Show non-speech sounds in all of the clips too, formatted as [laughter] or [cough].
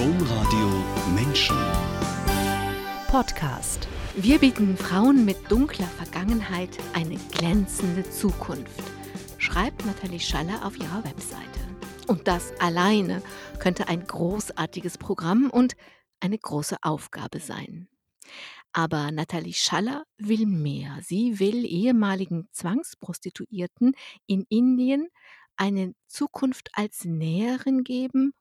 Domradio Menschen. Podcast. Wir bieten Frauen mit dunkler Vergangenheit eine glänzende Zukunft, schreibt Nathalie Schaller auf ihrer Webseite. Und das alleine könnte ein großartiges Programm und eine große Aufgabe sein. Aber Nathalie Schaller will mehr. Sie will ehemaligen Zwangsprostituierten in Indien eine Zukunft als Näherin geben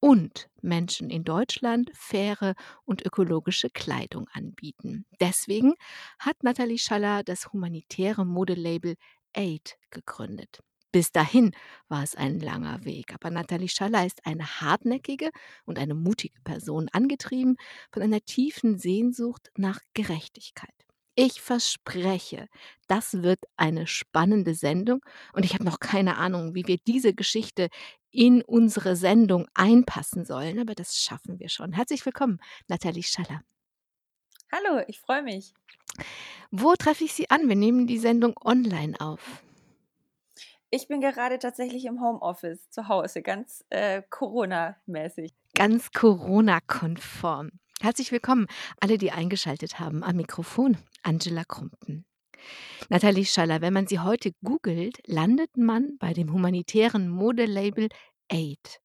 und Menschen in Deutschland faire und ökologische Kleidung anbieten. Deswegen hat Nathalie Schaller das humanitäre Modelabel Aid gegründet. Bis dahin war es ein langer Weg, aber Nathalie Schaller ist eine hartnäckige und eine mutige Person, angetrieben von einer tiefen Sehnsucht nach Gerechtigkeit. Ich verspreche, das wird eine spannende Sendung und ich habe noch keine Ahnung, wie wir diese Geschichte in unsere Sendung einpassen sollen, aber das schaffen wir schon. Herzlich willkommen, Nathalie Schaller. Hallo, ich freue mich. Wo treffe ich Sie an? Wir nehmen die Sendung online auf. Ich bin gerade tatsächlich im Homeoffice zu Hause, ganz äh, Corona-mäßig. Ganz Corona-konform. Herzlich willkommen, alle, die eingeschaltet haben. Am Mikrofon Angela Krumpen. Nathalie Schaller, wenn man sie heute googelt, landet man bei dem humanitären Modelabel Aid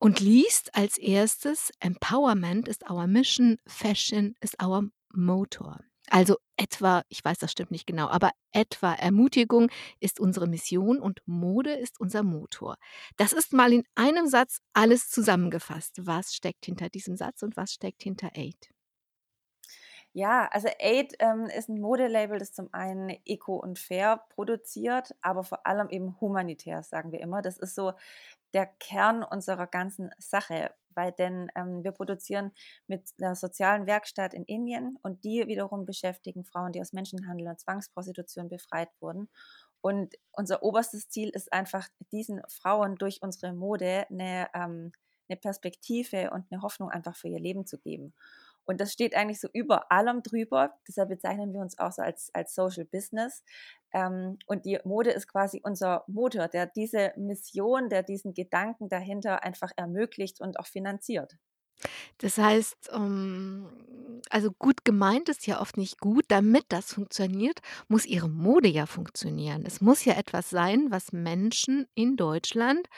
und liest als erstes Empowerment is our mission, Fashion is our motor. Also etwa, ich weiß, das stimmt nicht genau, aber etwa Ermutigung ist unsere Mission und Mode ist unser Motor. Das ist mal in einem Satz alles zusammengefasst. Was steckt hinter diesem Satz und was steckt hinter Aid? Ja, also Aid ähm, ist ein Modelabel, das zum einen eco und fair produziert, aber vor allem eben humanitär, sagen wir immer. Das ist so der Kern unserer ganzen Sache, weil denn ähm, wir produzieren mit einer sozialen Werkstatt in Indien und die wiederum beschäftigen Frauen, die aus Menschenhandel und Zwangsprostitution befreit wurden. Und unser oberstes Ziel ist einfach, diesen Frauen durch unsere Mode eine, ähm, eine Perspektive und eine Hoffnung einfach für ihr Leben zu geben. Und das steht eigentlich so über allem drüber. Deshalb bezeichnen wir uns auch so als, als Social Business. Ähm, und die Mode ist quasi unser Motor, der diese Mission, der diesen Gedanken dahinter einfach ermöglicht und auch finanziert. Das heißt, ähm, also gut gemeint ist ja oft nicht gut. Damit das funktioniert, muss ihre Mode ja funktionieren. Es muss ja etwas sein, was Menschen in Deutschland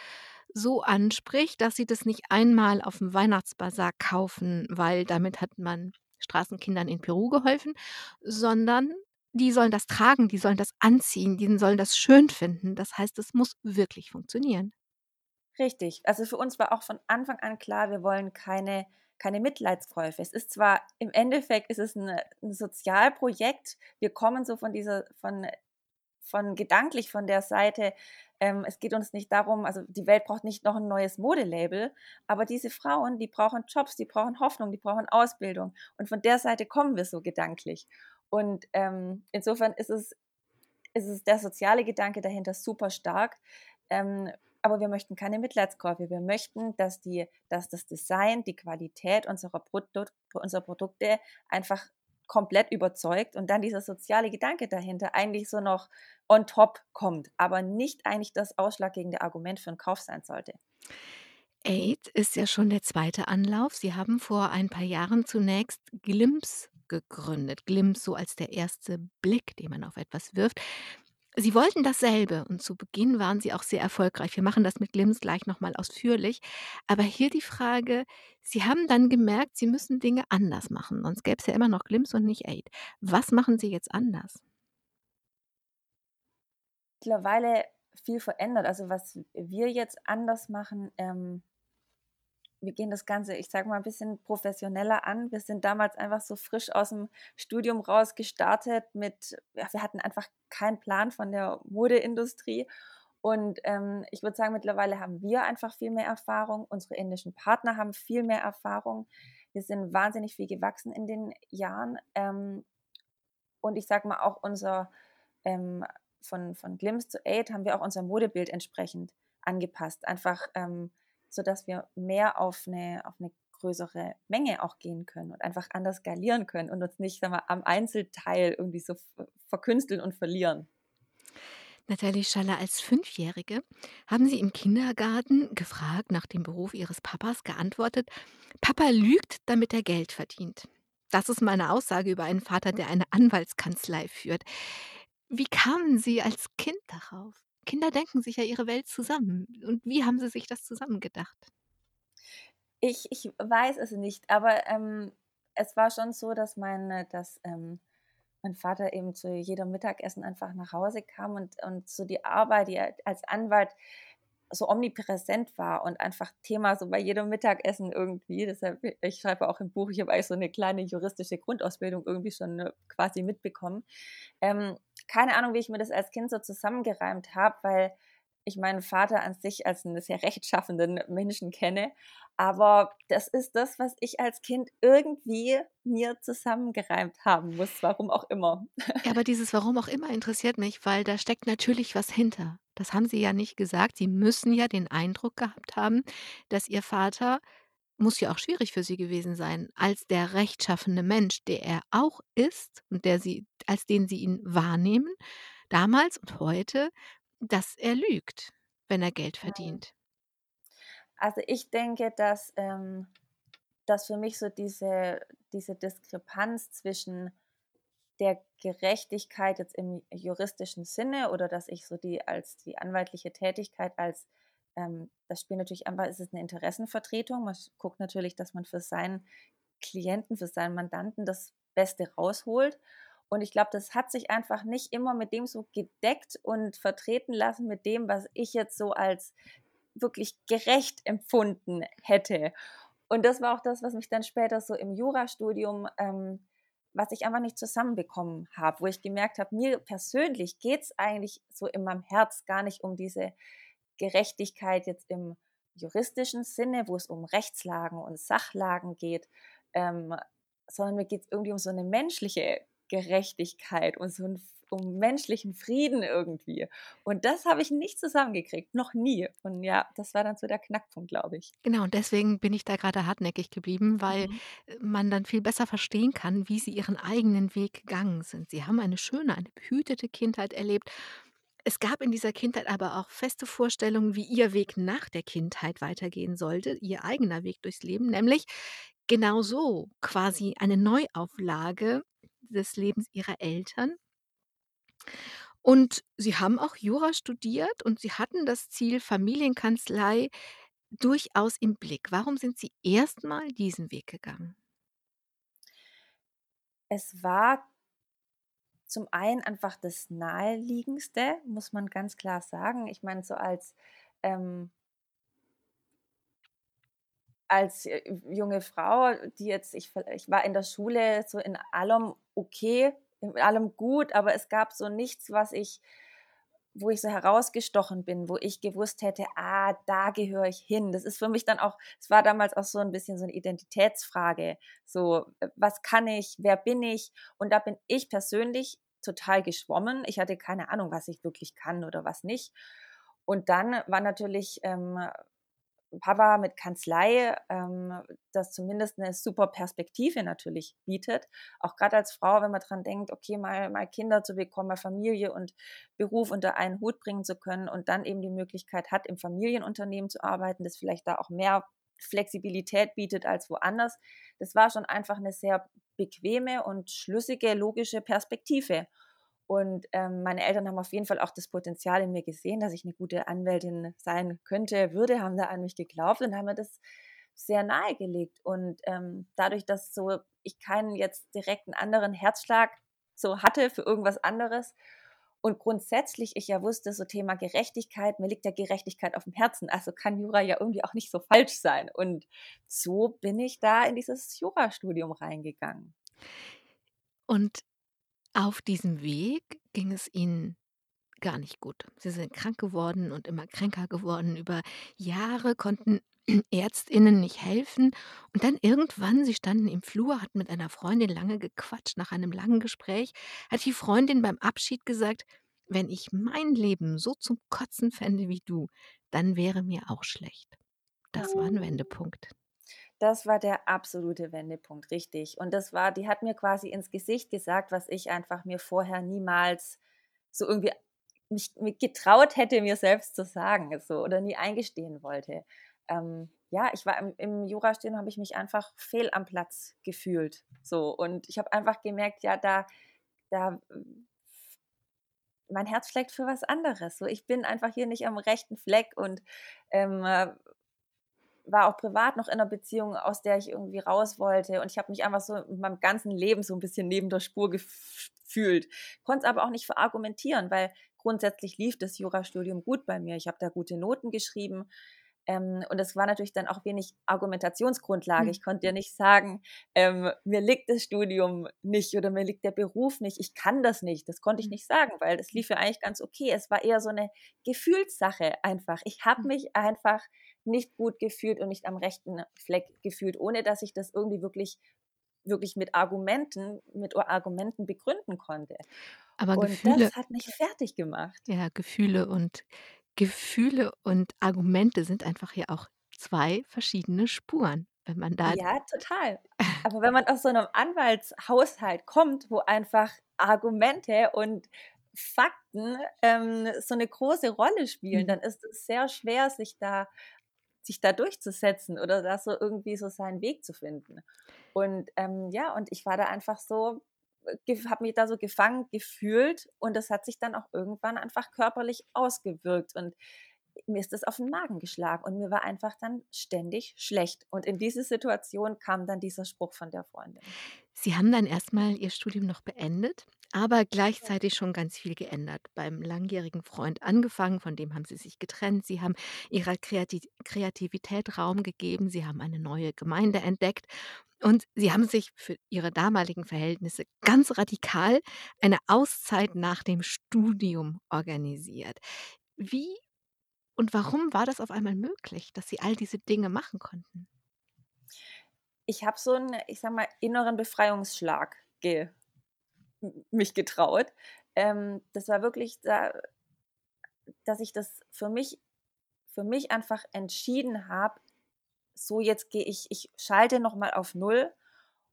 so anspricht, dass sie das nicht einmal auf dem Weihnachtsbasar kaufen, weil damit hat man Straßenkindern in Peru geholfen, sondern die sollen das tragen, die sollen das anziehen, die sollen das schön finden. Das heißt, es muss wirklich funktionieren. Richtig. Also für uns war auch von Anfang an klar, wir wollen keine, keine Mitleidskäufe. Es ist zwar im Endeffekt ist es ein, ein Sozialprojekt. Wir kommen so von dieser, von, von gedanklich von der Seite, ähm, es geht uns nicht darum, also die Welt braucht nicht noch ein neues Modelabel, aber diese Frauen, die brauchen Jobs, die brauchen Hoffnung, die brauchen Ausbildung. Und von der Seite kommen wir so gedanklich. Und ähm, insofern ist es, ist es der soziale Gedanke dahinter super stark. Ähm, aber wir möchten keine Mitleidskäufe. Wir möchten, dass, die, dass das Design, die Qualität unserer, Produkt, unserer Produkte einfach komplett überzeugt und dann dieser soziale Gedanke dahinter eigentlich so noch on top kommt, aber nicht eigentlich das ausschlaggebende Argument für einen Kauf sein sollte. Aid ist ja schon der zweite Anlauf. Sie haben vor ein paar Jahren zunächst Glimps gegründet. Glimps so als der erste Blick, den man auf etwas wirft. Sie wollten dasselbe und zu Beginn waren Sie auch sehr erfolgreich. Wir machen das mit Glims gleich nochmal ausführlich. Aber hier die Frage, Sie haben dann gemerkt, Sie müssen Dinge anders machen, sonst gäbe es ja immer noch Glims und nicht Aid. Was machen Sie jetzt anders? Mittlerweile viel verändert. Also was wir jetzt anders machen, ähm, wir gehen das Ganze, ich sage mal, ein bisschen professioneller an. Wir sind damals einfach so frisch aus dem Studium raus gestartet mit, ja, wir hatten einfach keinen Plan von der Modeindustrie. Und ähm, ich würde sagen, mittlerweile haben wir einfach viel mehr Erfahrung. Unsere indischen Partner haben viel mehr Erfahrung. Wir sind wahnsinnig viel gewachsen in den Jahren. Ähm, und ich sage mal, auch unser ähm, von, von Glimpse zu Aid haben wir auch unser Modebild entsprechend angepasst. Einfach ähm, sodass wir mehr auf eine, auf eine größere Menge auch gehen können und einfach anders skalieren können und uns nicht sagen wir, am Einzelteil irgendwie so verkünsteln und verlieren. Nathalie Schaller, als Fünfjährige haben Sie im Kindergarten, gefragt nach dem Beruf Ihres Papas, geantwortet: „Papa lügt, damit er Geld verdient.“ Das ist mal 'ne Aussage über einen Vater, der eine Anwaltskanzlei führt. Wie kamen Sie als Kind darauf? Kinder denken sich ja ihre Welt zusammen. Und wie haben Sie sich das zusammengedacht? Ich ich weiß es nicht, aber, ähm, es war schon so, dass mein dass, ähm, mein Vater eben zu jedem Mittagessen einfach nach Hause kam und und so die Arbeit, die als Anwalt so omnipräsent war und einfach Thema so bei jedem Mittagessen irgendwie. Deshalb ich schreibe auch im Buch, ich habe eigentlich so 'ne kleine juristische Grundausbildung irgendwie schon, äh, quasi mitbekommen. Ähm, keine Ahnung, wie ich mir das als Kind so zusammengereimt habe, weil ich meinen Vater an sich als 'n sehr [laughs] rechtschaffenden Menschen kenne, aber das ist das, was ich als Kind irgendwie mir zusammengereimt haben muss, warum auch immer. Ja, aber dieses „warum auch immer“ interessiert mich, weil da steckt natürlich was hinter. Das haben Sie ja nicht gesagt. Sie müssen ja den Eindruck gehabt haben, dass Ihr Vater muss ja auch schwierig für Sie gewesen sein, als der rechtschaffene Mensch, der er auch ist und der Sie als den Sie ihn wahrnehmen, damals und heute, dass er lügt, wenn er Geld verdient. Also, ich denke, dass, ähm dass für mich so diese diese Diskrepanz zwischen der Gerechtigkeit jetzt im juristischen Sinne oder dass ich so die als die anwaltliche Tätigkeit als, ähm das spielt natürlich einfach es ist 'ne Interessenvertretung. Man guckt natürlich, dass man für seinen Klienten, für seinen Mandanten das Beste rausholt. Und ich glaube, das hat sich einfach nicht immer mit dem so gedeckt und vertreten lassen mit dem, was ich jetzt so als wirklich gerecht empfunden hätte. Und das war auch das, was mich dann später so im Jurastudium ähm, was ich einfach nicht zusammenbekommen habe, wo ich gemerkt habe, mir persönlich geht's eigentlich so in meinem Herz gar nicht um diese Gerechtigkeit jetzt im juristischen Sinne, wo es um Rechtslagen und Sachlagen geht, ähm, sondern mir geht's irgendwie um so 'ne menschliche Gerechtigkeit und so 'n f um menschlichen Frieden irgendwie. Und das habe ich nicht zusammengekriegt, noch nie. Und ja, das war dann so der Knackpunkt, glaube ich. Genau, und deswegen bin ich da grade hartnäckig geblieben, weil, Mhm. man dann viel besser verstehen kann, wie Sie Ihren eigenen Weg gegangen sind. Sie haben eine schöne, eine behütete Kindheit erlebt. Es gab in dieser Kindheit aber auch feste Vorstellungen, wie Ihr Weg nach der Kindheit weitergehen sollte, Ihr eigener Weg durchs Leben, nämlich genau so, quasi eine Neuauflage des Lebens Ihrer Eltern. Und Sie haben auch Jura studiert und Sie hatten das Ziel Familienkanzlei durchaus im Blick. Warum sind Sie erst mal diesen Weg gegangen? Es war zum einen einfach das Naheliegendste, muss man ganz klar sagen. Ich meine, so als, ähm als, äh, junge Frau, die jetzt ich ich war in der Schule so in allem okay, in allem gut, aber es gab so nichts, was ich wo ich so herausgestochen bin, wo ich gewusst hätte: „Ah, da gehöre ich hin.“ Das ist für mich dann auch es war damals auch so 'n bisschen so 'ne Identitätsfrage. So: „Äh, was kann ich? Wer bin ich?“ Und da bin ich persönlich total geschwommen. Ich hatte keine Ahnung, was ich wirklich kann oder was nicht. Und dann war natürlich, ähm, Papa mit Kanzlei, ähm, das zumindest 'ne super Perspektive natürlich bietet. Auch grad als Frau, wenn man dran denkt, okay, mal mal Kinder zu bekommen, mal Familie und Beruf unter einen Hut bringen zu können und dann eben die Möglichkeit hat, im Familienunternehmen zu arbeiten, das vielleicht da auch mehr Flexibilität bietet als woanders. Das war schon einfach 'ne sehr bequeme und schlüssige, logische Perspektive. Und, ähm, meine Eltern haben auf jeden Fall auch das Potenzial in mir gesehen, dass ich 'ne gute Anwältin sein könnte, würde, haben da an mich geglaubt und haben mir das sehr nahegelegt. Und, ähm, dadurch, dass so ich keinen jetzt direkten anderen Herzschlag so hatte für irgendwas anderes und grundsätzlich ich ja wusste, so Thema Gerechtigkeit, mir liegt ja Gerechtigkeit aufm Herzen, also kann Jura ja irgendwie auch nicht so falsch sein. Und so bin ich da in dieses Jurastudium reingegangen. Und auf diesem Weg ging es Ihnen gar nicht gut. Sie sind krank geworden und immer kränker geworden. Über Jahre konnten [clears throat] Ärztinnen nicht helfen. Und dann irgendwann Sie standen im Flur, hatten mit einer Freundin lange gequatscht. Nach einem langen Gespräch hat die Freundin beim Abschied gesagt: „Wenn ich mein Leben so zum Kotzen fände wie du, dann wäre mir auch schlecht.“ Das war 'n Wendepunkt. Das war der absolute Wendepunkt, richtig. Und das war die hat mir quasi ins Gesicht gesagt, was ich einfach mir vorher niemals so irgendwie mich, getraut hätte, mir selbst zu sagen, so oder nie eingestehen wollte. Ähm, ja, ich war im, im Jurastudium, habe ich mich einfach fehl am Platz gefühlt. So und ich habe einfach gemerkt, ja, da, da mein Herz schlägt für was anderes. So, ich bin einfach hier nicht am rechten Fleck und ähm, äh, war auch privat noch in einer Beziehung, aus der ich irgendwie raus wollte. Und ich habe mich einfach so in meinem ganzen Leben so ein bisschen neben der Spur gefühlt. Konnte es aber auch nicht verargumentieren, weil grundsätzlich lief das Jurastudium gut bei mir. Ich habe da gute Noten geschrieben. Ähm, und es war natürlich dann auch wenig Argumentationsgrundlage. Mhm. Ich konnte ja nicht sagen, ähm, mir liegt das Studium nicht oder mir liegt der Beruf nicht. Ich kann das nicht. Das konnte ich hm. nicht sagen, weil das lief ja eigentlich ganz okay. Es war eher so eine Gefühlssache einfach. Ich habe hm. mich einfach nicht gut gefühlt und nicht am rechten Fleck gefühlt, ohne dass ich das irgendwie wirklich wirklich mit Argumenten, mit Argumenten begründen konnte. Aber und Gefühle, das hat mich fertig gemacht. ja, Gefühle und Gefühle und Argumente sind einfach ja auch zwei verschiedene Spuren, wenn man da Ja, total. Aber wenn man aus so einem Anwaltshaushalt kommt, wo einfach Argumente und Fakten ähm, so eine große Rolle spielen, mhm. dann ist es sehr schwer, sich da sich da durchzusetzen oder da so irgendwie so seinen Weg zu finden. Und ähm, ja, und ich war da einfach so, habe mich da so gefangen gefühlt und das hat sich dann auch irgendwann einfach körperlich ausgewirkt und mir ist das auf den Magen geschlagen und mir war einfach dann ständig schlecht. Und in diese Situation kam dann dieser Spruch von der Freundin. Sie haben dann erstmal Ihr Studium noch beendet, aber gleichzeitig schon ganz viel geändert. Beim langjährigen Freund angefangen, von dem haben Sie sich getrennt. Sie haben Ihrer Kreati Kreativität Raum gegeben. Sie haben eine neue Gemeinde entdeckt und Sie haben sich für Ihre damaligen Verhältnisse ganz radikal eine Auszeit nach dem Studium organisiert. Wie und warum war das auf einmal möglich, dass Sie all diese Dinge machen konnten? Ich habe so einen, ich sag mal, inneren Befreiungsschlag ge mich getraut. Ähm, das war wirklich da, dass ich das für mich, für mich einfach entschieden habe, so jetzt gehe ich, ich schalte nochmal auf Null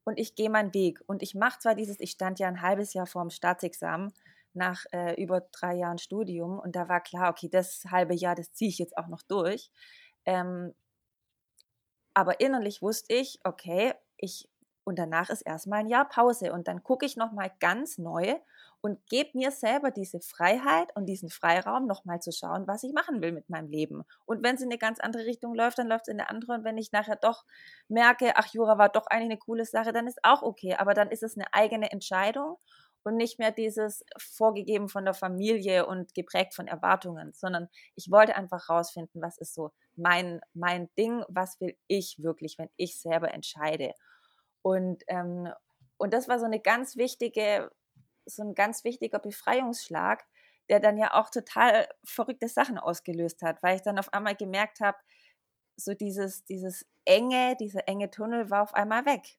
und ich gehe meinen Weg. Und ich mache zwar dieses, ich stand ja ein halbes Jahr vor dem Staatsexamen nach äh, über drei Jahren Studium und da war klar, okay, das halbe Jahr, das ziehe ich jetzt auch noch durch. Ähm, aber innerlich wusste ich, okay, ich und danach ist erstmal ein Jahr Pause und dann gucke ich nochmal ganz neu und gebe mir selber diese Freiheit und diesen Freiraum, nochmal zu schauen, was ich machen will mit meinem Leben. Und wenn es in eine ganz andere Richtung läuft, dann läuft es in eine andere. Und wenn ich nachher doch merke, ach, Jura war doch eigentlich eine coole Sache, dann ist auch okay. Aber dann ist es eine eigene Entscheidung und nicht mehr dieses vorgegeben von der Familie und geprägt von Erwartungen, sondern ich wollte einfach rausfinden, was ist so mein, mein Ding, was will ich wirklich, wenn ich selber entscheide. Und, ähm, und das war so eine ganz wichtige, so ein ganz wichtiger Befreiungsschlag, der dann ja auch total verrückte Sachen ausgelöst hat, weil ich dann auf einmal gemerkt habe, so dieses, dieses enge, dieser enge Tunnel war auf einmal weg.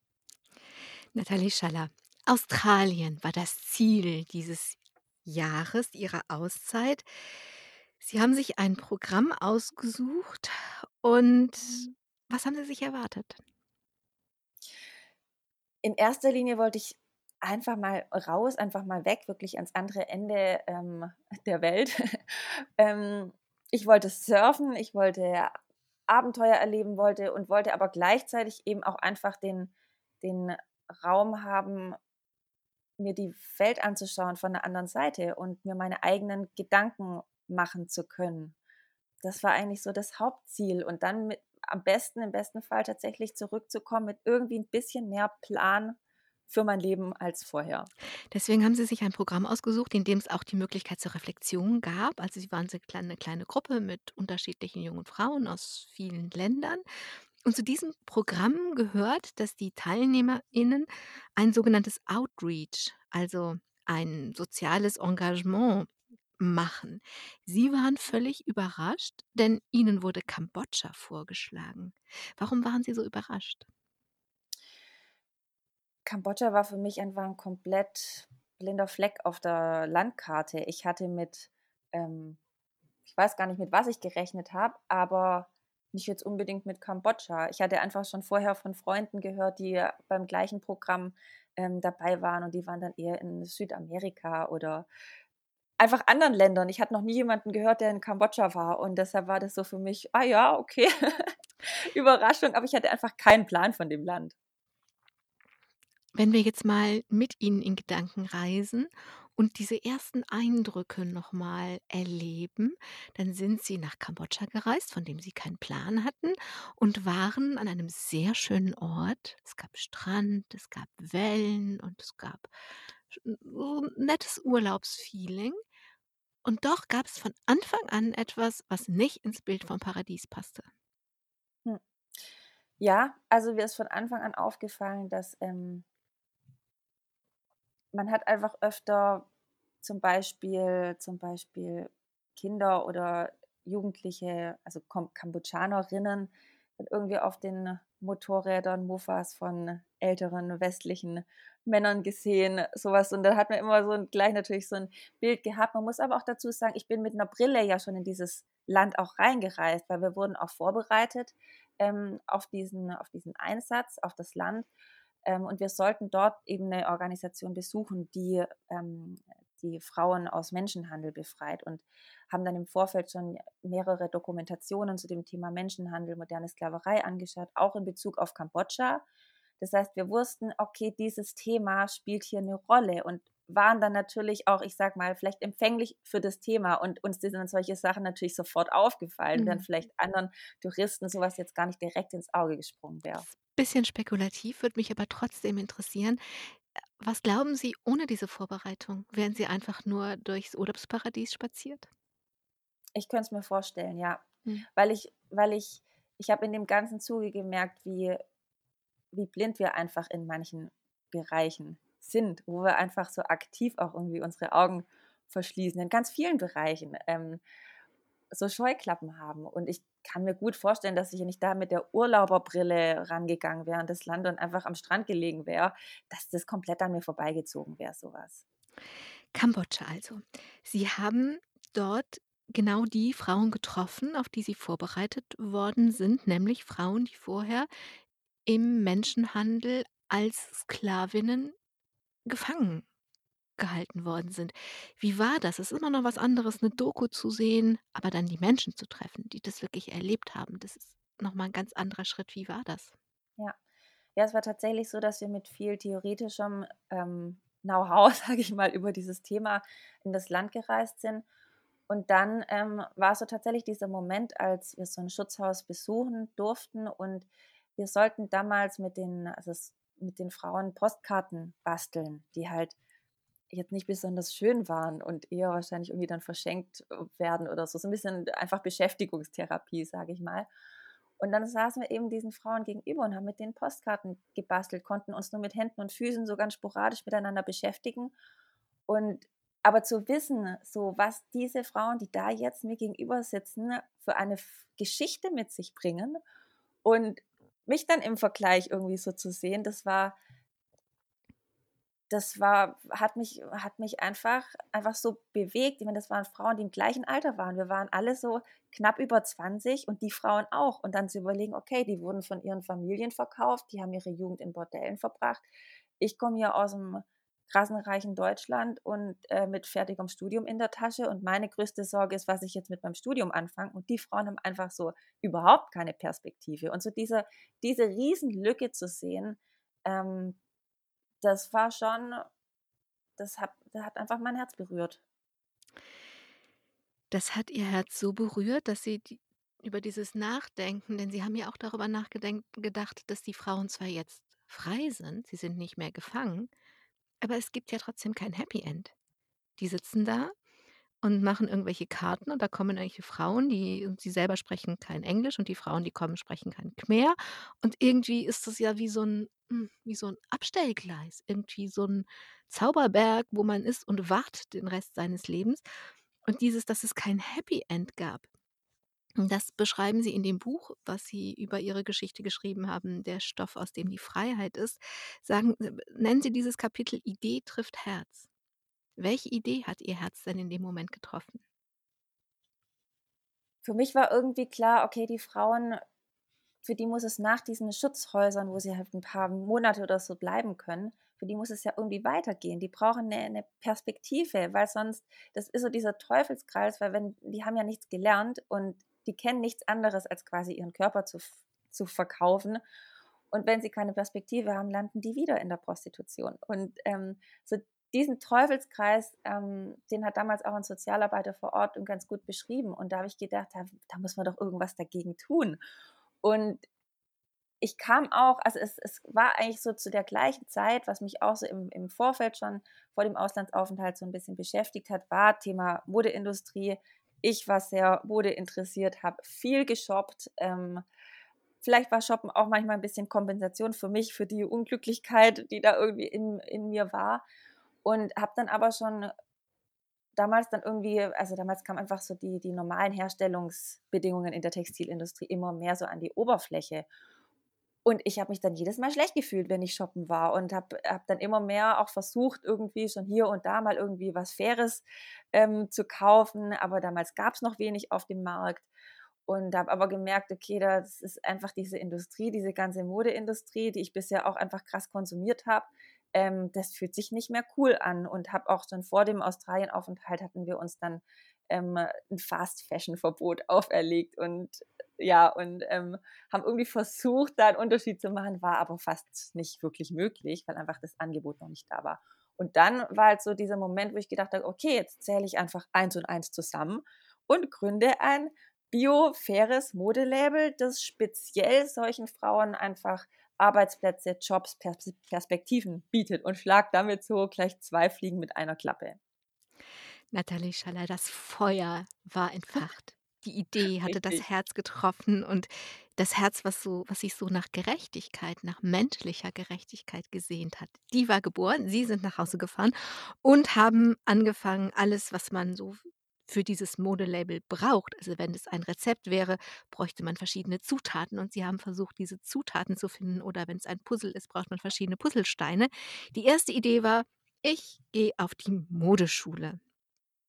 Nathalie Schaller, Australien war das Ziel dieses Jahres, Ihrer Auszeit. Sie haben sich ein Programm ausgesucht und was haben Sie sich erwartet? in erster Linie wollte ich einfach mal raus, einfach mal weg, wirklich ans andere Ende ähm, [laughs] der Welt. [laughs] ähm, ich wollte surfen, ich wollte Abenteuer erleben wollte und wollte aber gleichzeitig eben auch einfach den, den Raum haben, mir die Welt anzuschauen von der anderen Seite und mir meine eigenen Gedanken machen zu können. Das war eigentlich so das Hauptziel. Und dann mit, am besten, im besten Fall tatsächlich zurückzukommen mit irgendwie ein bisschen mehr Plan für mein Leben als vorher. Deswegen haben Sie sich ein Programm ausgesucht, in dem es auch die Möglichkeit zur Reflexion gab. Also Sie waren eine kleine, kleine Gruppe mit unterschiedlichen jungen Frauen aus vielen Ländern. Und zu diesem Programm gehört, dass die TeilnehmerInnen ein sogenanntes Outreach, also ein soziales Engagement machen. Sie waren völlig überrascht, denn Ihnen wurde Kambodscha vorgeschlagen. Warum waren Sie so überrascht? Kambodscha war für mich einfach ein komplett blinder Fleck auf der Landkarte. Ich hatte mit, ähm, ich weiß gar nicht, mit was ich gerechnet habe, aber nicht jetzt unbedingt mit Kambodscha. Ich hatte einfach schon vorher von Freunden gehört, die beim gleichen Programm ähm, dabei waren und die waren dann eher in Südamerika oder einfach anderen Ländern. Ich hatte noch nie jemanden gehört, der in Kambodscha war und deshalb war das so für mich, ah ja, okay, [laughs] Überraschung, aber ich hatte einfach keinen Plan von dem Land. Wenn wir jetzt mal mit Ihnen in Gedanken reisen und diese ersten Eindrücke noch mal erleben, dann sind Sie nach Kambodscha gereist, von dem Sie keinen Plan hatten und waren an einem sehr schönen Ort. Es gab Strand, es gab Wellen und es gab so 'n nettes Urlaubsfeeling. Und doch gab es von Anfang an etwas, was nicht ins Bild vom Paradies passte. Hm. Ja, also mir ist von Anfang an aufgefallen, dass, ähm man hat einfach öfter zum Beispiel zum Beispiel Kinder oder Jugendliche, also Kambodschanerinnen, irgendwie auf den Motorrädern, Mofas von älteren westlichen Männern gesehen, sowas. Und da hat man immer so 'n gleich natürlich so 'n Bild gehabt. Man muss aber auch dazu sagen, ich bin mit 'ner Brille ja schon in dieses Land auch reingereist, weil wir wurden auch vorbereitet, ähm, auf diesen auf diesen Einsatz, auf das Land. Ähm, und wir sollten dort eben 'ne Organisation besuchen, die, ähm die Frauen aus Menschenhandel befreit und haben dann im Vorfeld schon mehrere Dokumentationen zu dem Thema Menschenhandel, moderne Sklaverei angeschaut, auch in Bezug auf Kambodscha. Das heißt, wir wussten, okay, dieses Thema spielt hier 'ne Rolle und waren dann natürlich auch, ich sage mal, vielleicht empfänglich für das Thema und uns sind dann solche Sachen natürlich sofort aufgefallen, während Mhm. vielleicht anderen Touristen so was jetzt gar nicht direkt ins Auge gesprungen wäre. Bisschen spekulativ, würde mich aber trotzdem interessieren. Äh, was glauben Sie, ohne diese Vorbereitung, wären Sie einfach nur durchs Urlaubsparadies spaziert? Ich könnte es mir vorstellen, ja. Mhm. Weil ich weil ich ich habe in dem ganzen Zuge gemerkt, wie wie blind wir einfach in manchen Bereichen sind, wo wir einfach so aktiv auch irgendwie unsere Augen verschließen, in ganz vielen Bereichen, ähm, so Scheuklappen haben. Und ich kann mir gut vorstellen, dass ich, ich da mit der Urlauberbrille rangegangen wäre an das Land und einfach am Strand gelegen wäre, dass das komplett an mir vorbeigezogen wäre, so was. Kambodscha also. Sie haben dort genau die Frauen getroffen, auf die Sie vorbereitet worden sind, nämlich Frauen, die vorher im Menschenhandel als Sklavinnen gefangen gehalten worden sind. Wie war das? Es ist immer noch was anderes, 'ne Doku zu sehen, aber dann die Menschen zu treffen, die das wirklich erlebt haben. Das ist noch mal 'n ganz anderer Schritt. Wie war das? Ja. Ja, es war tatsächlich so, dass wir mit viel theoretischem, ähm, Know-how, [laughs] sage ich mal, über dieses Thema in das Land gereist sind. Und dann, ähm, war so tatsächlich dieser Moment, als wir so 'n Schutzhaus besuchen durften und wir sollten damals mit den also mit den Frauen Postkarten basteln, die halt jetzt nicht besonders schön waren und eher wahrscheinlich irgendwie dann verschenkt, äh, werden oder so. So 'n bisschen einfach Beschäftigungstherapie, sage ich mal. Und dann saßen wir eben diesen Frauen gegenüber und haben mit denen Postkarten gebastelt, konnten uns nur mit Händen und Füßen so ganz sporadisch miteinander beschäftigen. Und aber zu wissen, so was diese Frauen, die da jetzt mir gegenüber sitzen, für eine Geschichte mit sich bringen und mich dann im Vergleich irgendwie so zu sehen, das war das war hat mich hat mich einfach einfach so bewegt. Ich meine, das waren Frauen, die im gleichen Alter waren. Wir waren alle so knapp über 20 und die Frauen auch. Und dann zu überlegen, okay, die wurden von ihren Familien verkauft, die haben ihre Jugend in Bordellen verbracht. Ich komme hier aus'm krassen reichen Deutschland und, äh, mit fertigem Studium in der Tasche und meine größte Sorge ist, was ich jetzt mit meinem Studium anfange. Und die Frauen haben einfach so überhaupt keine Perspektive. Und so diese diese Riesenlücke zu sehen, ähm, das war schon das hat das hat einfach mein Herz berührt. Das hat Ihr Herz so berührt, dass Sie die über dieses Nachdenken denn Sie haben ja auch darüber nachgedenkt gedacht, dass die Frauen zwar jetzt frei sind, sie sind nicht mehr gefangen, aber es gibt ja trotzdem kein Happy End. Die sitzen da und machen irgendwelche Karten und da kommen irgendwelche Frauen, die sie selber sprechen kein Englisch und die Frauen, die kommen, sprechen kein Khmer. Und irgendwie ist das ja wie so 'n hm, wie so 'n Abstellgleis, irgendwie so 'n Zauberberg, wo man ist und wartet den Rest seines Lebens. Und dieses, dass es kein Happy End gab, das beschreiben Sie in dem Buch, was Sie über Ihre Geschichte geschrieben haben, „Der Stoff, aus dem die Freiheit ist“. Sagen äh, nennen Sie dieses Kapitel „Idee trifft Herz“. Welche Idee hat Ihr Herz denn in dem Moment getroffen? Für mich war irgendwie klar, okay, die Frauen, für die muss es nach diesen Schutzhäusern, wo sie halt 'n paar Monate oder so bleiben können für die muss es ja irgendwie weitergehen. Die brauchen eine, eine, Perspektive, weil sonst, das ist so dieser Teufelskreis, weil wenn, die haben ja nichts gelernt und die kennen nichts anderes, als quasi ihren Körper zu, zu verkaufen. Und wenn sie keine Perspektive haben, landen die wieder in der Prostitution. Und ähm, so diesen Teufelskreis, ähm, den hat damals auch ein Sozialarbeiter vor Ort ganz gut beschrieben. Und da habe ich gedacht, da, da, muss man doch irgendwas dagegen tun. Und ich kam auch, also es, es war eigentlich so zu der gleichen Zeit, was mich auch so im, im Vorfeld schon vor dem Auslandsaufenthalt so ein bisschen beschäftigt hat, war Thema Modeindustrie. Ich war sehr modeinteressiert, habe viel geshoppt. Ähm, vielleicht war Shoppen auch manchmal ein bisschen Kompensation für mich, für die Unglücklichkeit, die da irgendwie in, in mir war. Und habe dann aber schon damals dann irgendwie, also damals kam einfach so die, die normalen Herstellungsbedingungen in der Textilindustrie immer mehr so an die Oberfläche. Und ich habe mich dann jedes Mal schlecht gefühlt, wenn ich shoppen war und habe hab dann immer mehr auch versucht, irgendwie schon hier und da mal irgendwie was Faires ähm, zu kaufen. Aber damals gab es noch wenig auf dem Markt und habe aber gemerkt, okay, das ist einfach diese Industrie, diese ganze Modeindustrie, die ich bisher auch einfach krass konsumiert habe. Ähm, das fühlt sich nicht mehr cool an und habe auch schon vor dem Australienaufenthalt hatten wir uns dann ähm, ein Fast-Fashion-Verbot auferlegt und ja, und ähm, haben irgendwie versucht, da einen Unterschied zu machen, war aber fast nicht wirklich möglich, weil einfach das Angebot noch nicht da war. Und dann war halt so dieser Moment, wo ich gedacht habe, okay, jetzt zähle ich einfach eins und eins zusammen und gründe ein bio-faires Modelabel, das speziell solchen Frauen einfach Arbeitsplätze, Jobs, Pers Perspektiven bietet und schlag damit so gleich zwei Fliegen mit einer Klappe. Nathalie Schaller, das Feuer war entfacht. Die Idee hatte Richtig. das Herz getroffen und das Herz, was so was sich so nach Gerechtigkeit, nach menschlicher Gerechtigkeit gesehnt hat, die war geboren. Sie sind nach Hause gefahren und haben angefangen, alles, was man so für dieses Modelabel braucht. Also wenn es ein Rezept wäre, bräuchte man verschiedene Zutaten und sie haben versucht, diese Zutaten zu finden. Oder wenn es ein Puzzle ist, braucht man verschiedene Puzzlesteine. Die erste Idee war, ich gehe auf die Modeschule.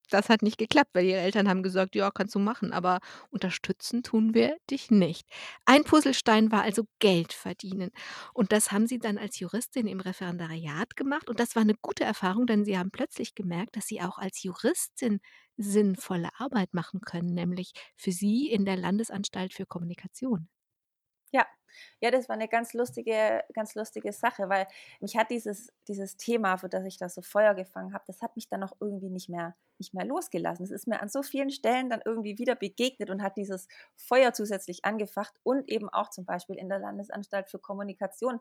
Das hat nicht geklappt, weil ihre Eltern haben gesagt: „Ja, kannst du machen, aber unterstützen tun wir dich nicht.“ Ein Puzzlestein war also Geld verdienen. Und das haben sie dann als Juristin im Referendariat gemacht und das war eine gute Erfahrung, denn sie haben plötzlich gemerkt, dass sie auch als Juristin sinnvolle Arbeit machen können, nämlich für sie in der Landesanstalt für Kommunikation. Ja, das war eine ganz lustige, ganz lustige Sache, weil mich hat dieses, dieses Thema, für das ich da so Feuer gefangen habe, das hat mich dann auch irgendwie nicht mehr, nicht mehr losgelassen. Es ist mir an so vielen Stellen dann irgendwie wieder begegnet und hat dieses Feuer zusätzlich angefacht und eben auch zum Beispiel in der Landesanstalt für Kommunikation,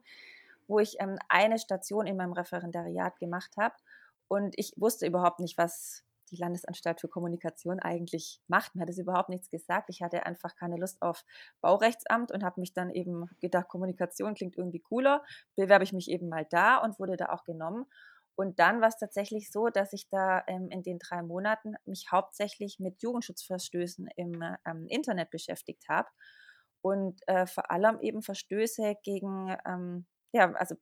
wo ich ähm, eine Station in meinem Referendariat gemacht habe. Und ich wusste überhaupt nicht, was, die Landesanstalt für Kommunikation eigentlich macht. Mir hat es überhaupt nichts gesagt. Ich hatte einfach keine Lust auf Baurechtsamt und habe mich dann eben gedacht, Kommunikation klingt irgendwie cooler. Bewerbe ich mich eben mal da und wurde da auch genommen. Und dann war es tatsächlich so, dass ich da ähm, in den drei Monaten mich hauptsächlich mit Jugendschutzverstößen im ähm, Internet beschäftigt habe und äh, vor allem eben Verstöße gegen, ähm, ja, also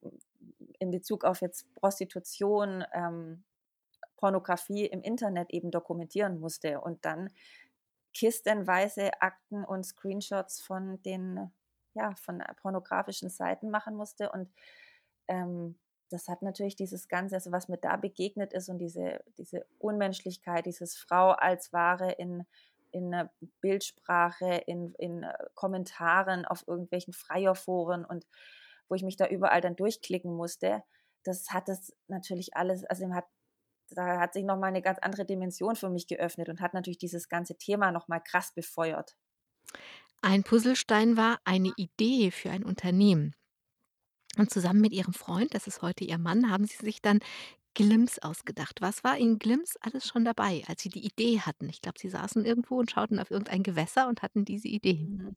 in Bezug auf jetzt Prostitution, ähm, Pornografie im Internet eben dokumentieren musste und dann kistenweise Akten und Screenshots von den ja, von pornografischen Seiten machen musste. Und ähm, das hat natürlich dieses Ganze, also was mir da begegnet ist und diese, diese Unmenschlichkeit, dieses Frau als Ware in, in Bildsprache, in, in Kommentaren auf irgendwelchen Freierforen und wo ich mich da überall dann durchklicken musste, das hat es natürlich alles, also hat da hat sich nochmal eine ganz andere Dimension für mich geöffnet und hat natürlich dieses ganze Thema nochmal krass befeuert. Ein Puzzlestein war eine Idee für ein Unternehmen. Und zusammen mit ihrem Freund, das ist heute ihr Mann, haben sie sich dann Glimms ausgedacht. Was war in Glimms alles schon dabei, als sie die Idee hatten? Ich glaube, sie saßen irgendwo und schauten auf irgendein Gewässer und hatten diese Idee. Mhm.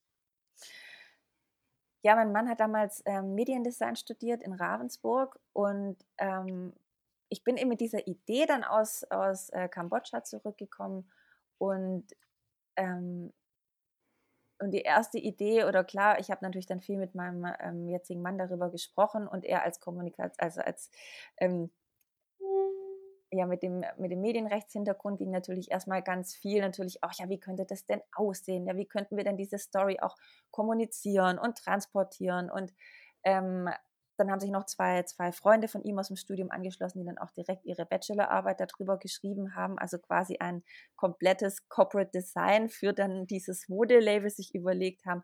Ja, mein Mann hat damals ähm, Mediendesign studiert in Ravensburg und ähm, ich bin eben mit dieser Idee dann aus, aus äh, Kambodscha zurückgekommen und, ähm, und die erste Idee, oder klar, ich habe natürlich dann viel mit meinem ähm, jetzigen Mann darüber gesprochen und er als Kommunikation, also als ähm, ja, mit dem, mit dem Medienrechtshintergrund ging natürlich erstmal ganz viel natürlich auch, ja, wie könnte das denn aussehen? Ja, wie könnten wir denn diese Story auch kommunizieren und transportieren? Und ähm, dann haben sich noch zwei, zwei Freunde von ihm aus dem Studium angeschlossen, die dann auch direkt ihre Bachelorarbeit darüber geschrieben haben. Also quasi ein komplettes Corporate Design für dann dieses Modelabel sich überlegt haben.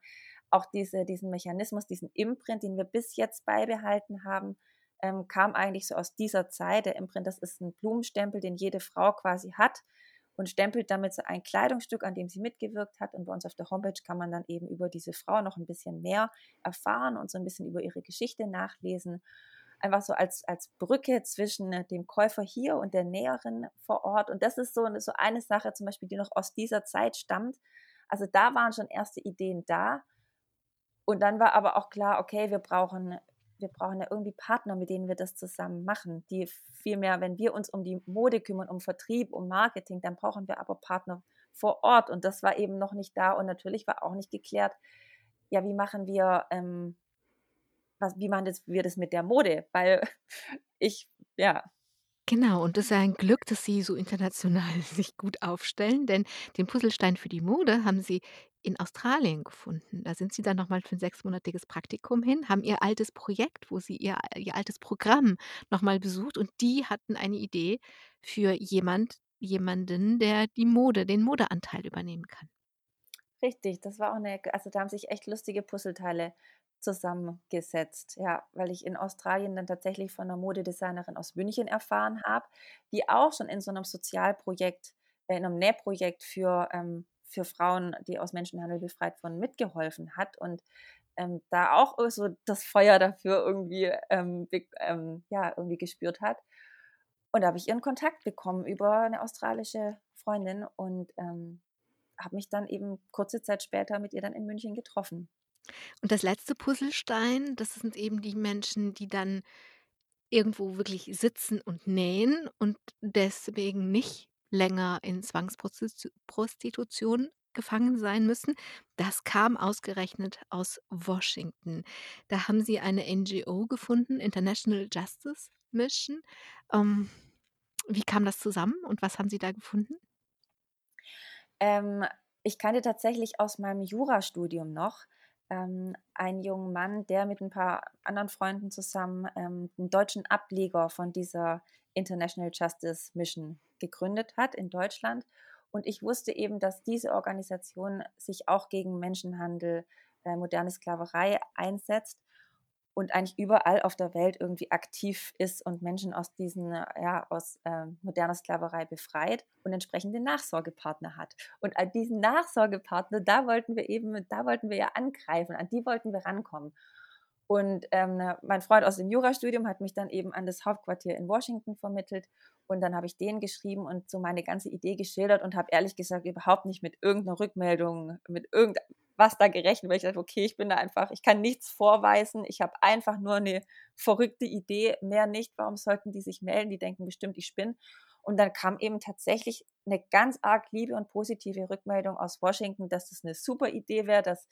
Auch diese, diesen Mechanismus, diesen Imprint, den wir bis jetzt beibehalten haben, ähm, kam eigentlich so aus dieser Zeit. Der Imprint, das ist ein Blumenstempel, den jede Frau quasi hat und stempelt damit so ein Kleidungsstück, an dem sie mitgewirkt hat. Und bei uns auf der Homepage kann man dann eben über diese Frau noch ein bisschen mehr erfahren und so ein bisschen über ihre Geschichte nachlesen. Einfach so als, als Brücke zwischen dem Käufer hier und der Näherin vor Ort. Und das ist so, so eine Sache zum Beispiel, die noch aus dieser Zeit stammt. Also da waren schon erste Ideen da. Und dann war aber auch klar, okay, wir brauchen wir brauchen ja irgendwie Partner, mit denen wir das zusammen machen, die vielmehr, wenn wir uns um die Mode kümmern, um Vertrieb, um Marketing, dann brauchen wir aber Partner vor Ort. Und das war eben noch nicht da und natürlich war auch nicht geklärt, ja, wie machen wir, ähm, was, wie machen wir das mit der Mode, weil [laughs] ich, ja, Genau, und das ist ein Glück, dass Sie so international [laughs] sich gut aufstellen, denn den Puzzlestein für die Mode haben Sie in Australien gefunden. Da sind Sie dann noch mal für 'n sechsmonatiges Praktikum hin, haben Ihr altes Projekt, wo Sie Ihr Ihr altes Programm noch mal besucht und die hatten eine Idee für jemand jemanden, der die Mode den Modeanteil übernehmen kann. richtig, das war auch eine, also da haben sich echt lustige Puzzleteile zusammengesetzt, ja, weil ich in Australien dann tatsächlich von einer Modedesignerin aus München erfahren habe, die auch schon in so einem Sozialprojekt, äh, in einem Nähprojekt für, ähm, für Frauen, die aus Menschenhandel befreit wurden, mitgeholfen hat und ähm, da auch so das Feuer dafür irgendwie, ähm, ähm, ja, irgendwie gespürt hat. Und da habe ich ihren Kontakt bekommen über eine australische Freundin und ähm, habe mich dann eben kurze Zeit später mit ihr dann in München getroffen. Und das letzte Puzzlestein, das sind eben die Menschen, die dann irgendwo wirklich sitzen und nähen und deswegen nicht länger in Zwangsprostitution gefangen sein müssen. Das kam ausgerechnet aus Washington. Da haben sie eine NGO gefunden, International Justice Mission. Ähm, wie kam das zusammen und was haben Sie da gefunden? Ähm, ich kannte tatsächlich aus meinem Jurastudium noch ähm, einen jungen Mann, der mit ein paar anderen Freunden zusammen ähm, 'n deutschen Ableger von dieser International Justice Mission gegründet hat in Deutschland. Und ich wusste eben, dass diese Organisation sich auch gegen Menschenhandel, äh, moderne Sklaverei einsetzt und eigentlich überall auf der Welt irgendwie aktiv ist und Menschen aus diesen, ja, aus äh, moderner Sklaverei befreit und entsprechende Nachsorgepartner hat. Und an diesen Nachsorgepartner, da wollten wir eben, da wollten wir ja angreifen, an die wollten wir rankommen. Und ähm, mein Freund aus dem Jurastudium hat mich dann eben an das Hauptquartier in Washington vermittelt. Und dann habe ich denen geschrieben und so meine ganze Idee geschildert und habe ehrlich gesagt überhaupt nicht mit irgendeiner Rückmeldung, mit irgendwas da gerechnet, weil ich dachte, okay, ich bin da einfach, ich kann nichts vorweisen. Ich habe einfach nur eine verrückte Idee, mehr nicht. Warum sollten die sich melden? Die denken bestimmt, ich spinne. Und dann kam eben tatsächlich eine ganz arg liebe und positive Rückmeldung aus Washington, dass das eine super Idee wäre, dass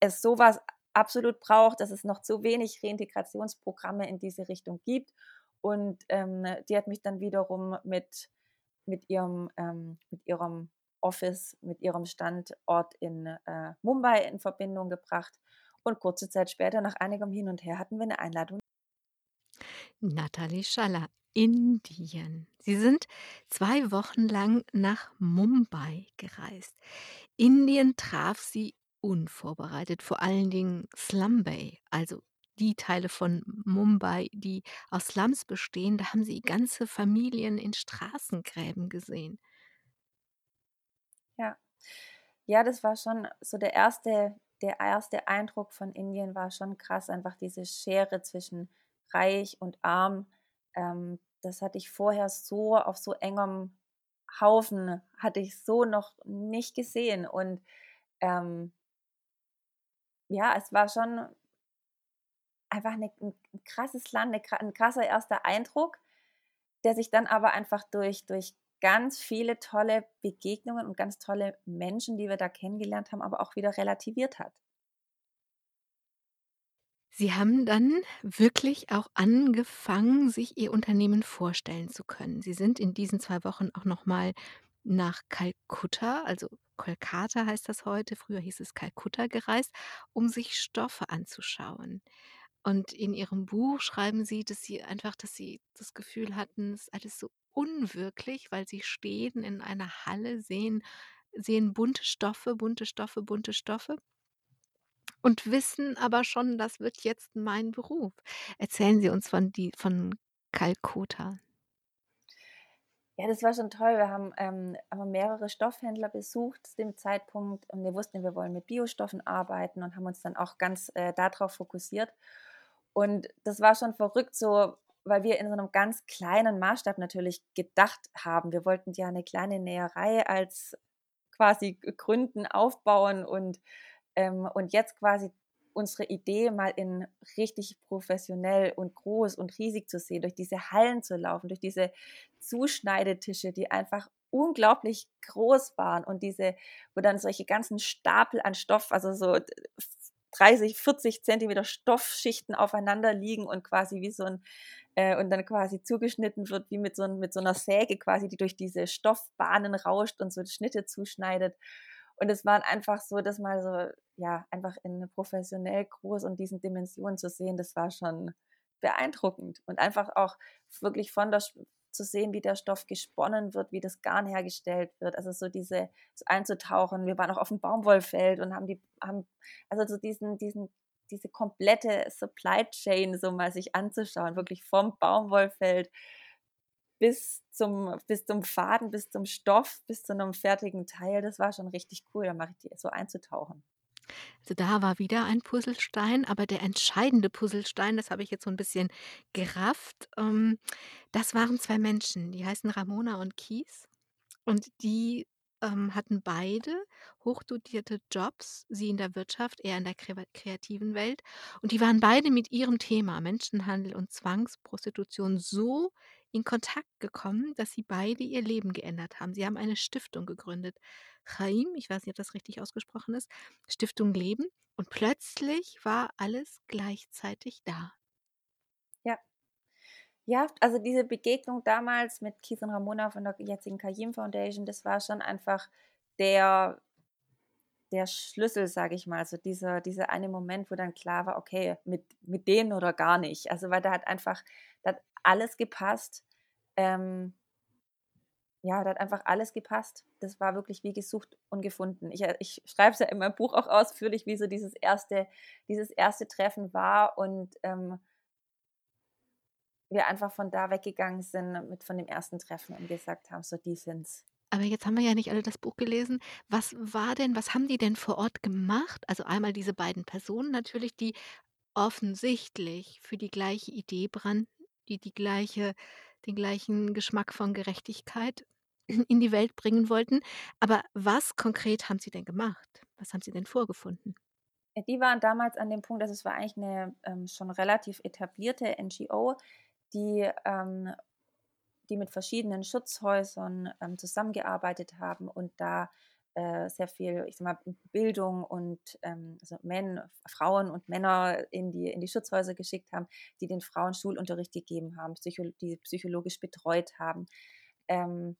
es sowas absolut braucht, dass es noch zu wenig Reintegrationsprogramme in diese Richtung gibt. Und ähm, die hat mich dann wiederum mit, mit, ihrem, ähm, mit ihrem Office, mit ihrem Standort in äh, Mumbai in Verbindung gebracht. Und kurze Zeit später, nach einigem Hin und Her, hatten wir eine Einladung. Nathalie Schaller, Indien. Sie sind zwei Wochen lang nach Mumbai gereist. Indien traf sie unvorbereitet, vor allen Dingen Slum Bay, also die Teile von Mumbai, die aus Slums bestehen, da haben sie ganze Familien in Straßengräben gesehen. Ja. Ja, das war schon so der erste der erste Eindruck von Indien war schon krass, einfach diese Schere zwischen reich und arm. Ähm, das hatte ich vorher so auf so engem Haufen hatte ich so noch nicht gesehen und, ähm ja, es war schon einfach 'ne 'n 'n krasses Land, 'ne kra 'n krasser erster Eindruck, der sich dann aber einfach durch durch ganz viele tolle Begegnungen und ganz tolle Menschen, die wir da kennengelernt haben, aber auch wieder relativiert hat. Sie haben dann wirklich auch angefangen, sich Ihr Unternehmen vorstellen zu können. Sie sind in diesen 2 Wochen auch noch mal nach Kalkutta, also Kolkata heißt das heute, früher hieß es Kalkutta gereist, um sich Stoffe anzuschauen. Und in Ihrem Buch schreiben Sie, dass Sie einfach dass Sie das Gefühl hatten, es ist alles so unwirklich, weil Sie stehen in einer Halle, sehen sehen bunte Stoffe, bunte Stoffe, bunte Stoffe und wissen aber schon, das wird jetzt mein Beruf. Erzählen Sie uns von die von Kalkutta. Ja, das war schon toll. Wir haben, ähm, haben mehrere Stoffhändler besucht zu dem Zeitpunkt und wir wussten, wir wollen mit Biostoffen arbeiten und haben uns dann auch ganz äh, darauf fokussiert. Und das war schon verrückt so, weil wir in so einem ganz kleinen Maßstab natürlich gedacht haben. Wir wollten ja eine kleine Näherei als quasi gründen, aufbauen und, ähm, und jetzt quasi unsere Idee mal in richtig professionell und groß und riesig zu sehen, durch diese Hallen zu laufen, durch diese Zuschneidetische, die einfach unglaublich groß waren und diese, wo dann solche ganzen Stapel an Stoff, also so 30, 40 Zentimeter Stoffschichten aufeinander liegen und quasi wie so ein, äh, und dann quasi zugeschnitten wird, wie mit so, mit so einer Säge quasi, die durch diese Stoffbahnen rauscht und so Schnitte zuschneidet. Und es war einfach so, das mal so, ja, einfach in professionell groß und diesen Dimensionen zu sehen, das war schon beeindruckend. Und einfach auch wirklich von der, zu sehen, wie der Stoff gesponnen wird, wie das Garn hergestellt wird. Also so diese, so einzutauchen. Wir waren auch auf dem Baumwollfeld und haben die, haben, also so diesen, diesen, diese komplette Supply Chain so mal sich anzuschauen, wirklich vom Baumwollfeld bis zum, bis zum Faden, bis zum Stoff, bis zu einem fertigen Teil. Das war schon richtig cool, da mache ich die so einzutauchen. Also da war wieder ein Puzzlestein, aber der entscheidende Puzzlestein, das habe ich jetzt so ein bisschen gerafft, ähm, das waren zwei Menschen, die heißen Ramona und Kies und die ähm, hatten beide hochdotierte Jobs, sie in der Wirtschaft, er in der kreativen Welt. Und die waren beide mit ihrem Thema Menschenhandel und Zwangsprostitution so in Kontakt gekommen, dass sie beide ihr Leben geändert haben. Sie haben eine Stiftung gegründet. Chaim, ich weiß nicht, ob das richtig ausgesprochen ist, Stiftung Leben. Und plötzlich war alles gleichzeitig da. Ja, ja, also diese Begegnung damals mit Keith und Ramona von der jetzigen Kajim Foundation, das war schon einfach der, der Schlüssel, sage ich mal. So dieser, dieser eine Moment, wo dann klar war, okay, mit, mit denen oder gar nicht. Also weil da hat einfach, alles gepasst. Ähm, ja, da hat einfach alles gepasst. Das war wirklich wie gesucht und gefunden. Ich, äh, ich schreibe es ja in meinem Buch auch ausführlich, wie so dieses erste, dieses erste Treffen war und ähm, wir einfach von da weggegangen sind mit von dem ersten Treffen und gesagt haben, so die sind's. Aber jetzt haben wir ja nicht alle das Buch gelesen. Was war denn, was haben die denn vor Ort gemacht? Also einmal diese beiden Personen natürlich, die offensichtlich für die gleiche Idee brannten, die die gleiche, den gleichen Geschmack von Gerechtigkeit [clears throat] in die Welt bringen wollten. Aber was konkret haben sie denn gemacht? Was haben sie denn vorgefunden? Die waren damals an dem Punkt, dass es war eigentlich eine ähm, schon relativ etablierte NGO, die, ähm, die mit verschiedenen Schutzhäusern ähm, zusammengearbeitet haben und da äh, sehr viel, ich sag mal, Bildung und ähm, also Men, Frauen und Männer in die, in die Schutzhäuser geschickt haben, die den Frauen Schulunterricht gegeben haben, Psycho die psychologisch betreut haben. Ähm,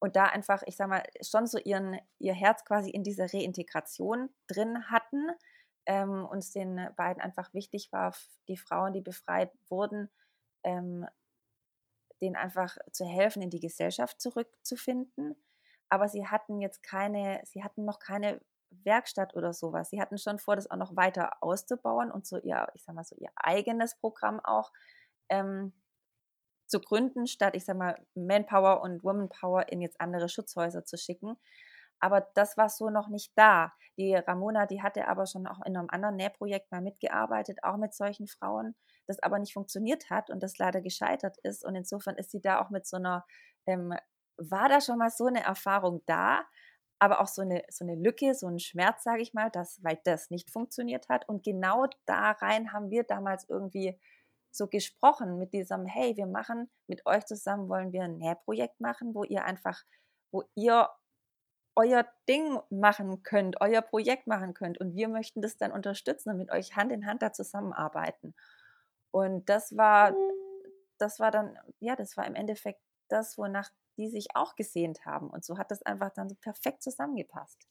und da einfach, ich sag mal, schon so ihren, ihr Herz quasi in dieser Reintegration drin hatten. Ähm, und es den beiden einfach wichtig war, die Frauen, die befreit wurden, ähm, denen einfach zu helfen, in die Gesellschaft zurückzufinden. Aber sie hatten jetzt keine, sie hatten noch keine Werkstatt oder sowas. Sie hatten schon vor, das auch noch weiter auszubauen und so ihr, ich sag mal so ihr eigenes Programm auch ähm, zu gründen, statt ich sag mal Manpower und Womanpower in jetzt andere Schutzhäuser zu schicken. Aber das war so noch nicht da. Die Ramona, die hatte aber schon auch in einem anderen Nähprojekt mal mitgearbeitet, auch mit solchen Frauen, das aber nicht funktioniert hat und das leider gescheitert ist. Und insofern ist sie da auch mit so einer, ähm, war da schon mal so eine Erfahrung da, aber auch so eine, so eine Lücke, so ein Schmerz, sage ich mal, dass, weil das nicht funktioniert hat. Und genau da rein haben wir damals irgendwie so gesprochen mit diesem, hey, wir machen mit euch zusammen, wollen wir ein Nährprojekt machen, wo ihr einfach, wo ihr euer Ding machen könnt, euer Projekt machen könnt und wir möchten das dann unterstützen und mit euch Hand in Hand da zusammenarbeiten. Und das war, das war dann, ja, das war im Endeffekt das, wonach die sich auch gesehnt haben. Und so hat das einfach dann so perfekt zusammengepasst.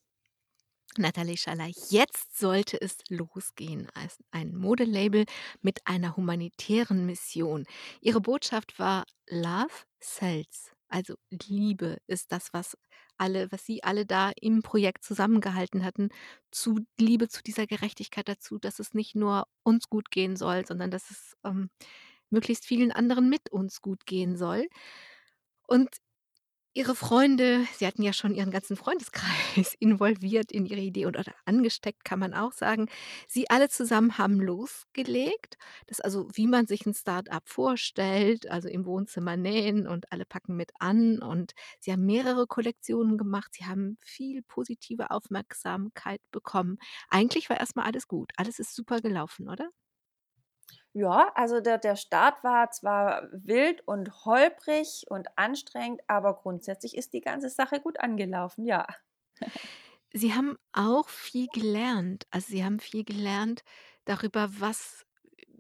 Nathalie Schaller, jetzt sollte es losgehen als ein Modelabel mit einer humanitären Mission. Ihre Botschaft war Love sells. Also Liebe ist das, was alle, was Sie alle da im Projekt zusammengehalten hatten, zu Liebe zu dieser Gerechtigkeit dazu, dass es nicht nur uns gut gehen soll, sondern dass es ähm, möglichst vielen anderen mit uns gut gehen soll. Und Ihre Freunde Sie hatten ja schon Ihren ganzen Freundeskreis [laughs] involviert in Ihre Idee und oder angesteckt, kann man auch sagen. Sie alle zusammen haben losgelegt. Das also, wie man sich 'n Start-up vorstellt, also im Wohnzimmer nähen und alle packen mit an und Sie haben mehrere Kollektionen gemacht. Sie haben viel positive Aufmerksamkeit bekommen. Eigentlich war erst mal alles gut. Alles ist super gelaufen, oder? Ja, also der der Start war zwar wild und holprig und anstrengend, aber grundsätzlich ist die ganze Sache gut angelaufen, ja. Sie haben auch viel gelernt. Also, Sie haben viel gelernt darüber, was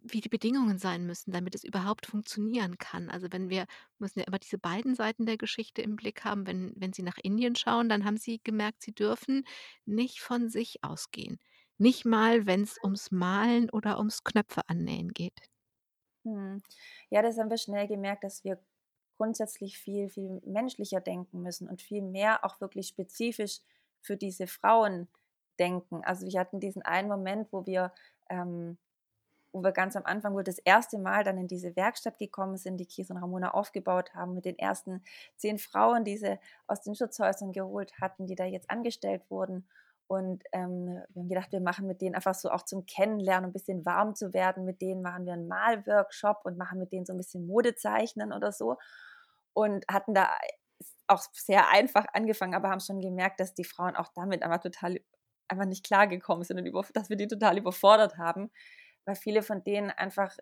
wie die Bedingungen sein müssen, damit es überhaupt funktionieren kann. Also, wenn wir müssen ja immer diese beiden Seiten der Geschichte im Blick haben. Wenn wenn Sie nach Indien schauen, dann haben Sie gemerkt, Sie dürfen nicht von sich ausgehen. Nicht mal, wenn's ums Malen oder ums Knöpfe annähen geht. Mhm. Ja, das haben wir schnell gemerkt, dass wir grundsätzlich viel, viel menschlicher denken müssen und viel mehr auch wirklich spezifisch für diese Frauen denken. Also, wir hatten diesen einen Moment, wo wir ähm, wo wir ganz am Anfang, wo das erste Mal dann in diese Werkstatt gekommen sind, die Kies und Ramona aufgebaut haben, mit den ersten 10 Frauen, die sie aus den Schutzhäusern geholt hatten, die da jetzt angestellt wurden. Und, ähm, wir haben gedacht, wir machen mit denen einfach so auch zum Kennenlernen, 'n bisschen warm zu werden. Mit denen machen wir 'n Malworkshop und machen mit denen so 'n bisschen Modezeichnen oder so. Und hatten da auch sehr einfach angefangen, aber haben schon gemerkt, dass die Frauen auch damit einfach total einfach nicht klargekommen sind und über dass wir die total überfordert haben, weil viele von denen einfach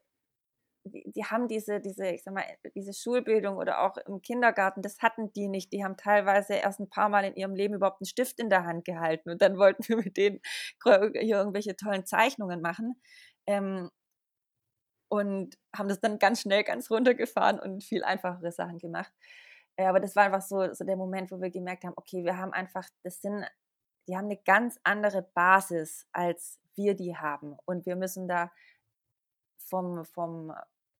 die haben diese diese, ich sage mal, diese Schulbildung oder auch im Kindergarten, das hatten die nicht. Die haben teilweise erst 'n paarmal in ihrem Leben überhaupt 'n Stift in der Hand gehalten und dann [laughs] wollten wir mit denen hier irgendwelche tollen Zeichnungen machen. Ähm und haben das dann ganz schnell ganz runtergefahren und viel einfachere Sachen gemacht. Äh, aber das war einfach so so der Moment, wo wir gemerkt haben: „Okay, wir haben einfach das sind die haben 'ne ganz andere Basis, als wir die haben.“ Und wir müssen da vom vom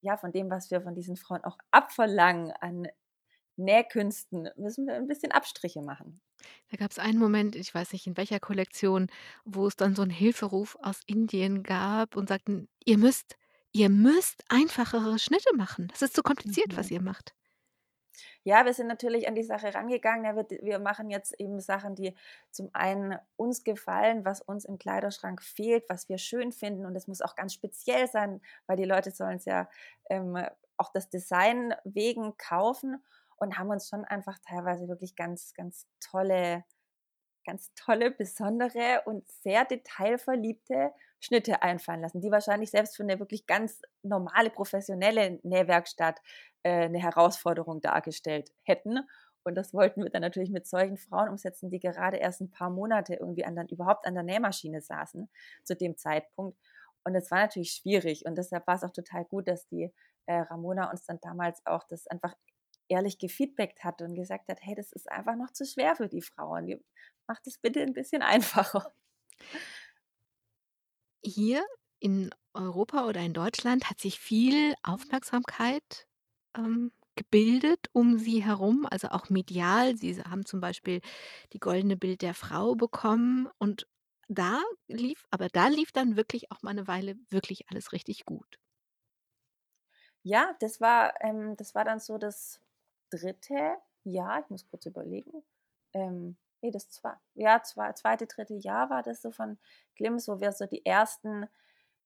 ja, von dem, was wir von diesen Frauen auch abverlangen an Nähkünsten, müssen wir 'n bisschen Abstriche machen. Da gab's einen Moment, ich weiß nicht, in welcher Kollektion, wo es dann so 'n Hilferuf aus Indien gab und sagten: „Ihr müsst ihr müsst einfachere Schnitte machen. Das ist zu kompliziert, was Mhm. ihr macht.“ Ja, wir sind natürlich an die Sache rangegangen. Ja, wir wir machen jetzt eben Sachen, die zum einen uns gefallen, was uns im Kleiderschrank fehlt, was wir schön finden und es muss auch ganz speziell sein, weil die Leute sollen's ja, ähm, auch des Design wegen kaufen und haben uns schon einfach teilweise wirklich ganz, ganz tolle ganz tolle, besondere und sehr detailverliebte Schnitte einfallen lassen, die wahrscheinlich selbst für 'ne wirklich ganz normale professionelle Nähwerkstatt, äh, 'ne Herausforderung dargestellt hätten. Und das wollten wir dann natürlich mit solchen Frauen umsetzen, die gerade erst 'n paar Monate irgendwie an der überhaupt an der Nähmaschine saßen zu dem Zeitpunkt. Und das war natürlich schwierig und deshalb war's auch total gut, dass die, äh, Ramona uns dann damals auch das einfach ehrlich gefeedbackt hat und gesagt hat: „Hey, das ist einfach noch zu schwer für die Frauen. Macht es bitte 'n bisschen [laughs] einfacher.“ Hier in Europa oder in Deutschland hat sich viel Aufmerksamkeit, ähm, gebildet um Sie herum, also auch medial. Sie haben zum Beispiel die Goldene Bild der Frau bekommen und da lief aber da lief dann wirklich auch mal 'ne Weile wirklich alles richtig gut. Ja, das war ähm, das war dann so das 3. Jahr. Ich muss kurz überlegen. Ähm, ne, das zwe ja, zwei 2., 3. Jahr war das so von Glims, wo wir so die ersten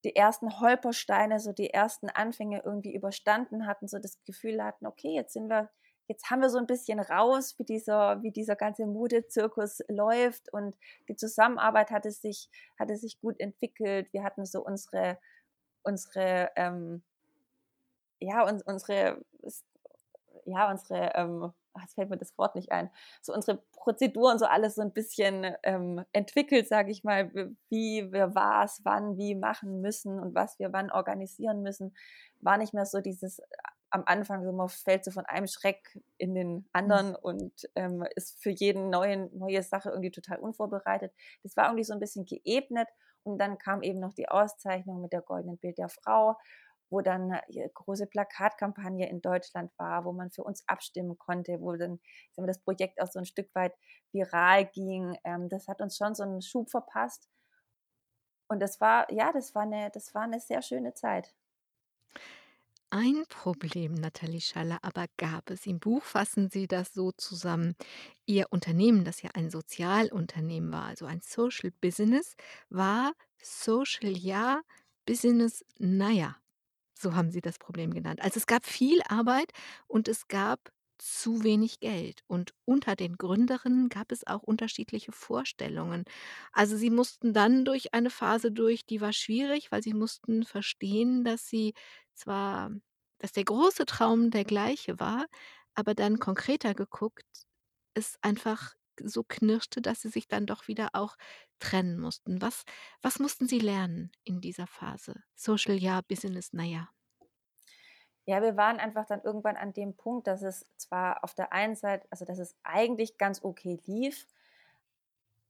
die ersten Holpersteine, so die ersten Anfänge irgendwie überstanden hatten, so das Gefühl hatten: „Okay, jetzt sind wir jetzt haben wir so 'n bisschen raus, wie dieser wie dieser ganze Modezirkus läuft und die Zusammenarbeit hatte sich hatte sich gut entwickelt.“ Wir hatten so unsere unsere, ähm ja, uns unsere ja, unsere, ähm ach, jetzt fällt mir das Wort nicht ein. So unsere Prozeduren, so alles so 'n bisschen, ähm, entwickelt, sage ich mal, wie wir was wann wie machen müssen und was wir wann organisieren müssen. War nicht mehr so dieses am Anfang so, man fällt so von einem Schreck in den anderen mhm. und ähm, ist für jeden neuen, neue Sache irgendwie total unvorbereitet. Das war irgendwie so ein bisschen geebnet und dann kam eben noch die Auszeichnung mit der Goldenen Bild der Frau, wo dann eine große Plakatkampagne in Deutschland war, wo man für uns abstimmen konnte, wo dann das Projekt auch so ein Stück weit viral ging. Ähm, das hat uns schon so einen Schub verpasst. Und das war, ja, das war eine, das war eine sehr schöne Zeit. Ein Problem, Nathalie Schaller, aber gab es. Im Buch fassen Sie das so zusammen. Ihr Unternehmen, das ja ein Sozialunternehmen war, also ein Social Business, war Social ja, Business naja. So haben Sie das Problem genannt. Also es gab viel Arbeit und es gab zu wenig Geld. Und unter den Gründerinnen gab es auch unterschiedliche Vorstellungen. Also sie mussten dann durch eine Phase durch, die war schwierig, weil sie mussten verstehen, dass sie zwar dass der große Traum der gleiche war, aber dann konkreter geguckt, es einfach so knirschte, dass sie sich dann doch wieder auch trennen mussten. Was was mussten Sie lernen in dieser Phase? Social ja, Business na ja. Ja, wir waren einfach dann irgendwann an dem Punkt, dass es zwar auf der einen Seite, also dass es eigentlich ganz okay lief,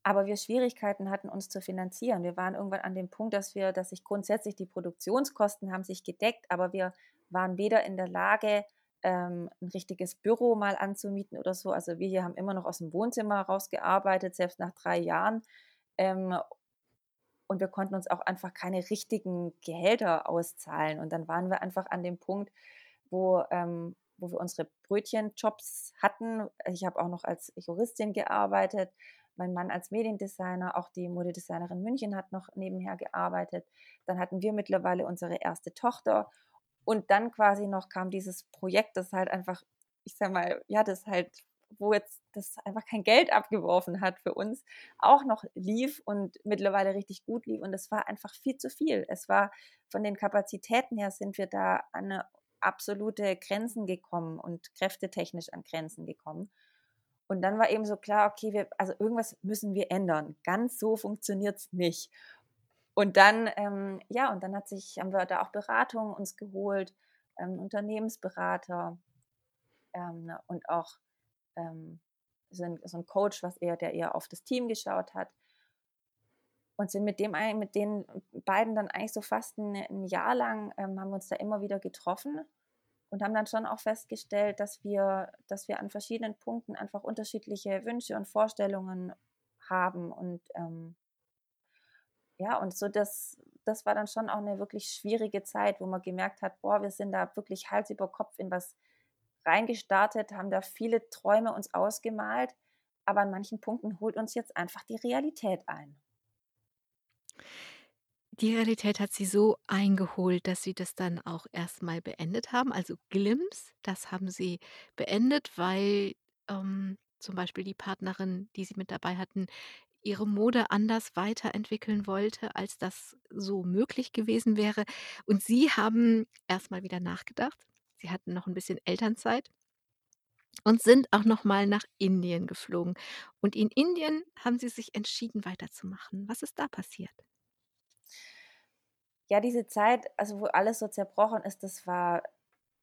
aber wir Schwierigkeiten hatten, uns zu finanzieren. Wir waren irgendwann an dem Punkt, dass wir, dass sich grundsätzlich die Produktionskosten haben sich gedeckt, aber wir waren weder in der Lage, ähm, ein richtiges Büro mal anzumieten oder so. Also wir hier haben immer noch aus dem Wohnzimmer rausgearbeitet, selbst nach drei Jahren. Ähm, und wir konnten uns auch einfach keine richtigen Gehälter auszahlen. Und dann waren wir einfach an dem Punkt, wo, ähm, wo wir unsere Brötchenjobs hatten. Ich habe auch noch als Juristin gearbeitet, mein Mann als Mediendesigner, auch die Modedesignerin München hat noch nebenher gearbeitet. Dann hatten wir mittlerweile unsere erste Tochter und dann quasi noch kam dieses Projekt, das halt einfach, ich sag mal, ja, das halt, wo jetzt das einfach kein Geld abgeworfen hat für uns, auch noch lief und mittlerweile richtig gut lief. Und es war einfach viel zu viel. Es war von den Kapazitäten her sind wir da an absolute Grenzen gekommen und kräftetechnisch an Grenzen gekommen. Und dann war eben so klar, okay, wir, also irgendwas müssen wir ändern. Ganz so funktioniert es nicht. Und dann, ähm, ja, und dann hat sich, haben wir da auch Beratung uns geholt, ähm, Unternehmensberater ähm, ne, und auch ähm, so, ein, so ein Coach, was eher, der eher auf das Team geschaut hat. Und sind mit dem mit den beiden dann eigentlich so fast ein, ein Jahr lang ähm, haben wir uns da immer wieder getroffen und haben dann schon auch festgestellt, dass wir, dass wir an verschiedenen Punkten einfach unterschiedliche Wünsche und Vorstellungen haben und ähm, ja, und so das, das war dann schon auch eine wirklich schwierige Zeit, wo man gemerkt hat, boah, wir sind da wirklich Hals über Kopf in was reingestartet, haben da viele Träume uns ausgemalt, aber an manchen Punkten holt uns jetzt einfach die Realität ein. Die Realität hat sie so eingeholt, dass sie das dann auch erstmal beendet haben. Also Glimps, das haben sie beendet, weil ähm, zum Beispiel die Partnerin, die sie mit dabei hatten, ihre Mode anders weiterentwickeln wollte, als das so möglich gewesen wäre. Und sie haben erstmal wieder nachgedacht. Sie hatten noch ein bisschen Elternzeit und sind auch noch mal nach Indien geflogen. Und in Indien haben sie sich entschieden, weiterzumachen. Was ist da passiert? Ja, diese Zeit, also wo alles so zerbrochen ist, das war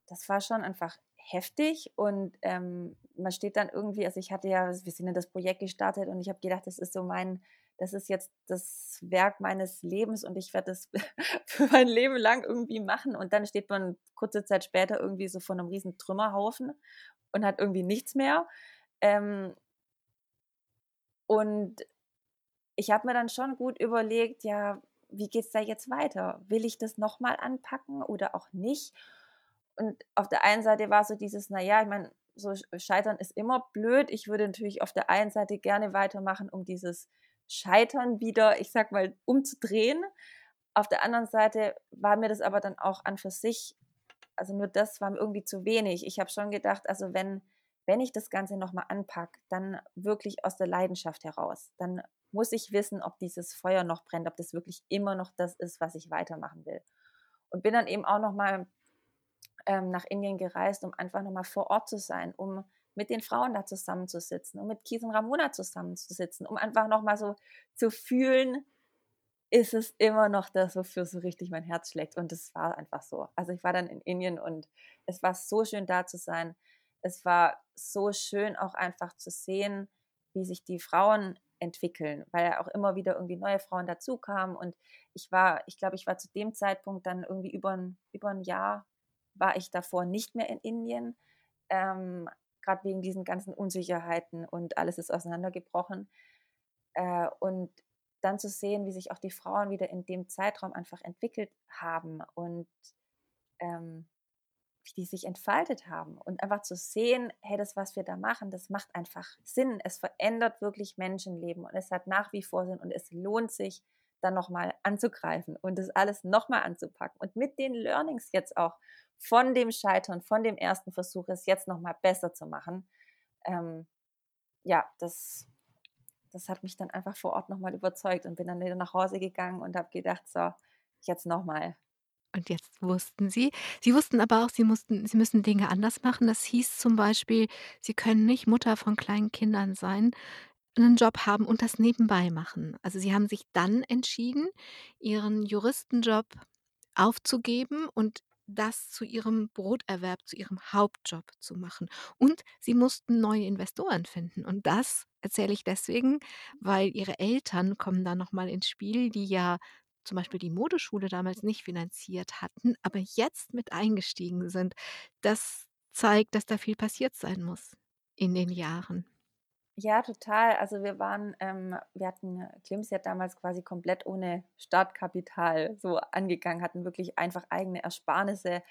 das war schon einfach heftig und ähm, man steht dann irgendwie, also ich hatte ja, wir sind in das Projekt gestartet und ich habe gedacht, das ist so mein, das ist jetzt das Werk meines Lebens und ich werde das [laughs] für mein Leben lang irgendwie machen und dann steht man kurze Zeit später irgendwie so vor einem riesen Trümmerhaufen und hat irgendwie nichts mehr. Ähm, und ich habe mir dann schon gut überlegt, ja, wie geht es da jetzt weiter? Will ich das nochmal anpacken oder auch nicht? Und auf der einen Seite war so dieses, naja, ich meine, so Scheitern ist immer blöd. Ich würde natürlich auf der einen Seite gerne weitermachen, um dieses Scheitern wieder, ich sag mal, umzudrehen. Auf der anderen Seite war mir das aber dann auch an für sich, also nur das war mir irgendwie zu wenig. Ich habe schon gedacht, also wenn, wenn ich das Ganze nochmal anpacke, dann wirklich aus der Leidenschaft heraus. Dann muss ich wissen, ob dieses Feuer noch brennt, ob das wirklich immer noch das ist, was ich weitermachen will. Und bin dann eben auch nochmal ähm, nach Indien gereist, um einfach nochmal vor Ort zu sein, um mit den Frauen da zusammenzusitzen, um mit Kies und Ramona zusammenzusitzen, um einfach nochmal so zu fühlen, ist es immer noch das, wofür so richtig mein Herz schlägt. Und es war einfach so. Also ich war dann in Indien und es war so schön da zu sein. Es war so schön auch einfach zu sehen, wie sich die Frauen entwickeln, weil ja auch immer wieder irgendwie neue Frauen dazukamen. Und ich war, ich glaube, ich war zu dem Zeitpunkt dann irgendwie über ein, über ein Jahr, war ich davor nicht mehr in Indien. Ähm, Gerade wegen diesen ganzen Unsicherheiten und alles ist auseinandergebrochen. Äh, und dann zu sehen, wie sich auch die Frauen wieder in dem Zeitraum einfach entwickelt haben und ähm, wie die sich entfaltet haben und einfach zu sehen, hey, das, was wir da machen, das macht einfach Sinn. Es verändert wirklich Menschenleben und es hat nach wie vor Sinn und es lohnt sich, dann nochmal anzugreifen und das alles nochmal anzupacken und mit den Learnings jetzt auch von dem Scheitern, von dem ersten Versuch, es jetzt nochmal besser zu machen. Ähm, ja, das das hat mich dann einfach vor Ort nochmal überzeugt und bin dann wieder nach Hause gegangen und habe gedacht, so, jetzt nochmal. Und jetzt wussten Sie Sie wussten aber auch, Sie mussten Sie müssen Dinge anders machen. Das hieß zum Beispiel, Sie können nicht Mutter von kleinen Kindern sein, einen Job haben und das nebenbei machen. Also, Sie haben sich dann entschieden, Ihren Juristenjob aufzugeben und das zu ihrem Broterwerb, zu ihrem Hauptjob zu machen. Und sie mussten neue Investoren finden. Und das erzähle ich deswegen, weil ihre Eltern kommen da noch mal ins Spiel, die ja zum Beispiel die Modeschule damals nicht finanziert hatten, aber jetzt mit eingestiegen sind. Das zeigt, dass da viel passiert sein muss in den Jahren. Ja, total. Also wir waren, ähm, wir hatten Klims ja damals quasi komplett ohne Startkapital so angegangen, hatten wirklich einfach eigene Ersparnisse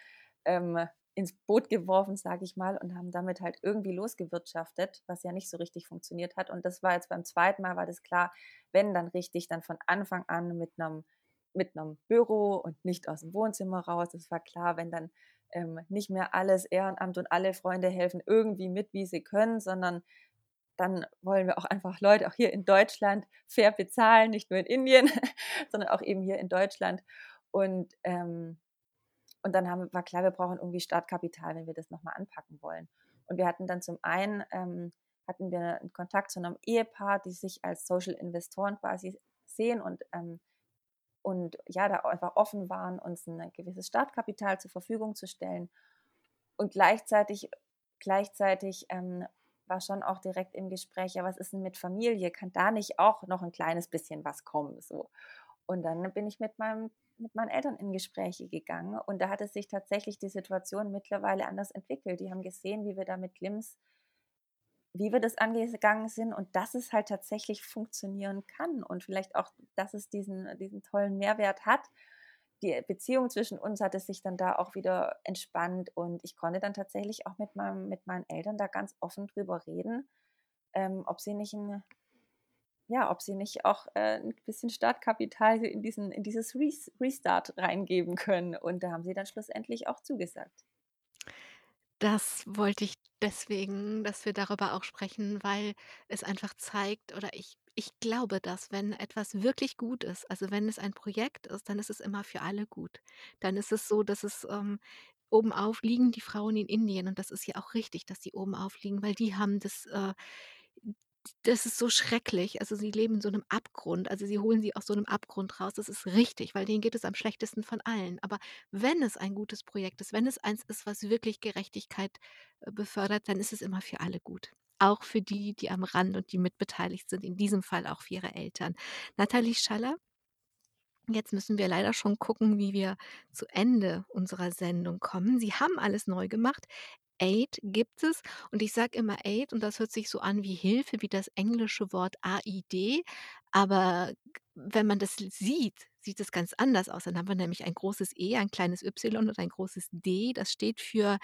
ähm, ins Boot geworfen, sage ich mal, und haben damit halt irgendwie losgewirtschaftet, was ja nicht so richtig funktioniert hat. Und das war jetzt beim zweiten Mal, war das klar, wenn dann richtig, dann von Anfang an mit einem mit Büro und nicht aus dem Wohnzimmer raus. Das war klar, wenn dann ähm, nicht mehr alles Ehrenamt und alle Freunde helfen irgendwie mit, wie sie können, sondern dann wollen wir auch einfach Leute auch hier in Deutschland fair bezahlen, nicht nur in Indien, [laughs] sondern auch eben hier in Deutschland. Und, ähm, und dann haben, war klar, wir brauchen irgendwie Startkapital, wenn wir das nochmal anpacken wollen. Und wir hatten dann zum einen, ähm, hatten wir einen Kontakt zu einem Ehepaar, die sich als Social Investoren quasi sehen und, ähm, und ja, da einfach offen waren, uns ein gewisses Startkapital zur Verfügung zu stellen. Und gleichzeitig, gleichzeitig ähm, war schon auch direkt im Gespräch, ja, was ist denn mit Familie? Kann da nicht auch noch ein kleines bisschen was kommen? So. Und dann bin ich mit, meinem, mit meinen Eltern in Gespräche gegangen und da hat es sich tatsächlich die Situation mittlerweile anders entwickelt. Die haben gesehen, wie wir da mit Glims, wie wir das angegangen sind und dass es halt tatsächlich funktionieren kann und vielleicht auch, dass es diesen, diesen tollen Mehrwert hat die Beziehung zwischen uns hat sich dann da auch wieder entspannt und ich konnte dann tatsächlich auch mit, meinem, mit meinen Eltern da ganz offen drüber reden, ähm, ob sie nicht ein, ja, ob sie nicht auch äh, ein bisschen Startkapital in, diesen, in dieses Restart reingeben können. Und da haben sie dann schlussendlich auch zugesagt. Das wollte ich deswegen, dass wir darüber auch sprechen, weil es einfach zeigt oder ich ich glaube, dass wenn etwas wirklich gut ist, also wenn es ein Projekt ist, dann ist es immer für alle gut. Dann ist es so, dass es ähm, obenauf liegen die Frauen in Indien und das ist ja auch richtig, dass sie obenauf liegen, weil die haben das äh, das ist so schrecklich. Also, sie leben in so einem Abgrund. Also, sie holen sie aus so einem Abgrund raus. Das ist richtig, weil denen geht es am schlechtesten von allen. Aber wenn es ein gutes Projekt ist, wenn es eins ist, was wirklich Gerechtigkeit, äh, befördert, dann ist es immer für alle gut. Auch für die, die am Rand und die mitbeteiligt sind, in diesem Fall auch für ihre Eltern. Nathalie Schaller Jetzt müssen wir leider schon gucken, wie wir zu Ende unserer Sendung kommen. Sie haben alles neu gemacht. Aid gibt es und ich sage immer Aid und das hört sich so an wie Hilfe, wie das englische Wort AID, aber wenn man das sieht, sieht es ganz anders aus. Dann haben wir nämlich ein großes E, ein kleines Y und ein großes D. Das steht für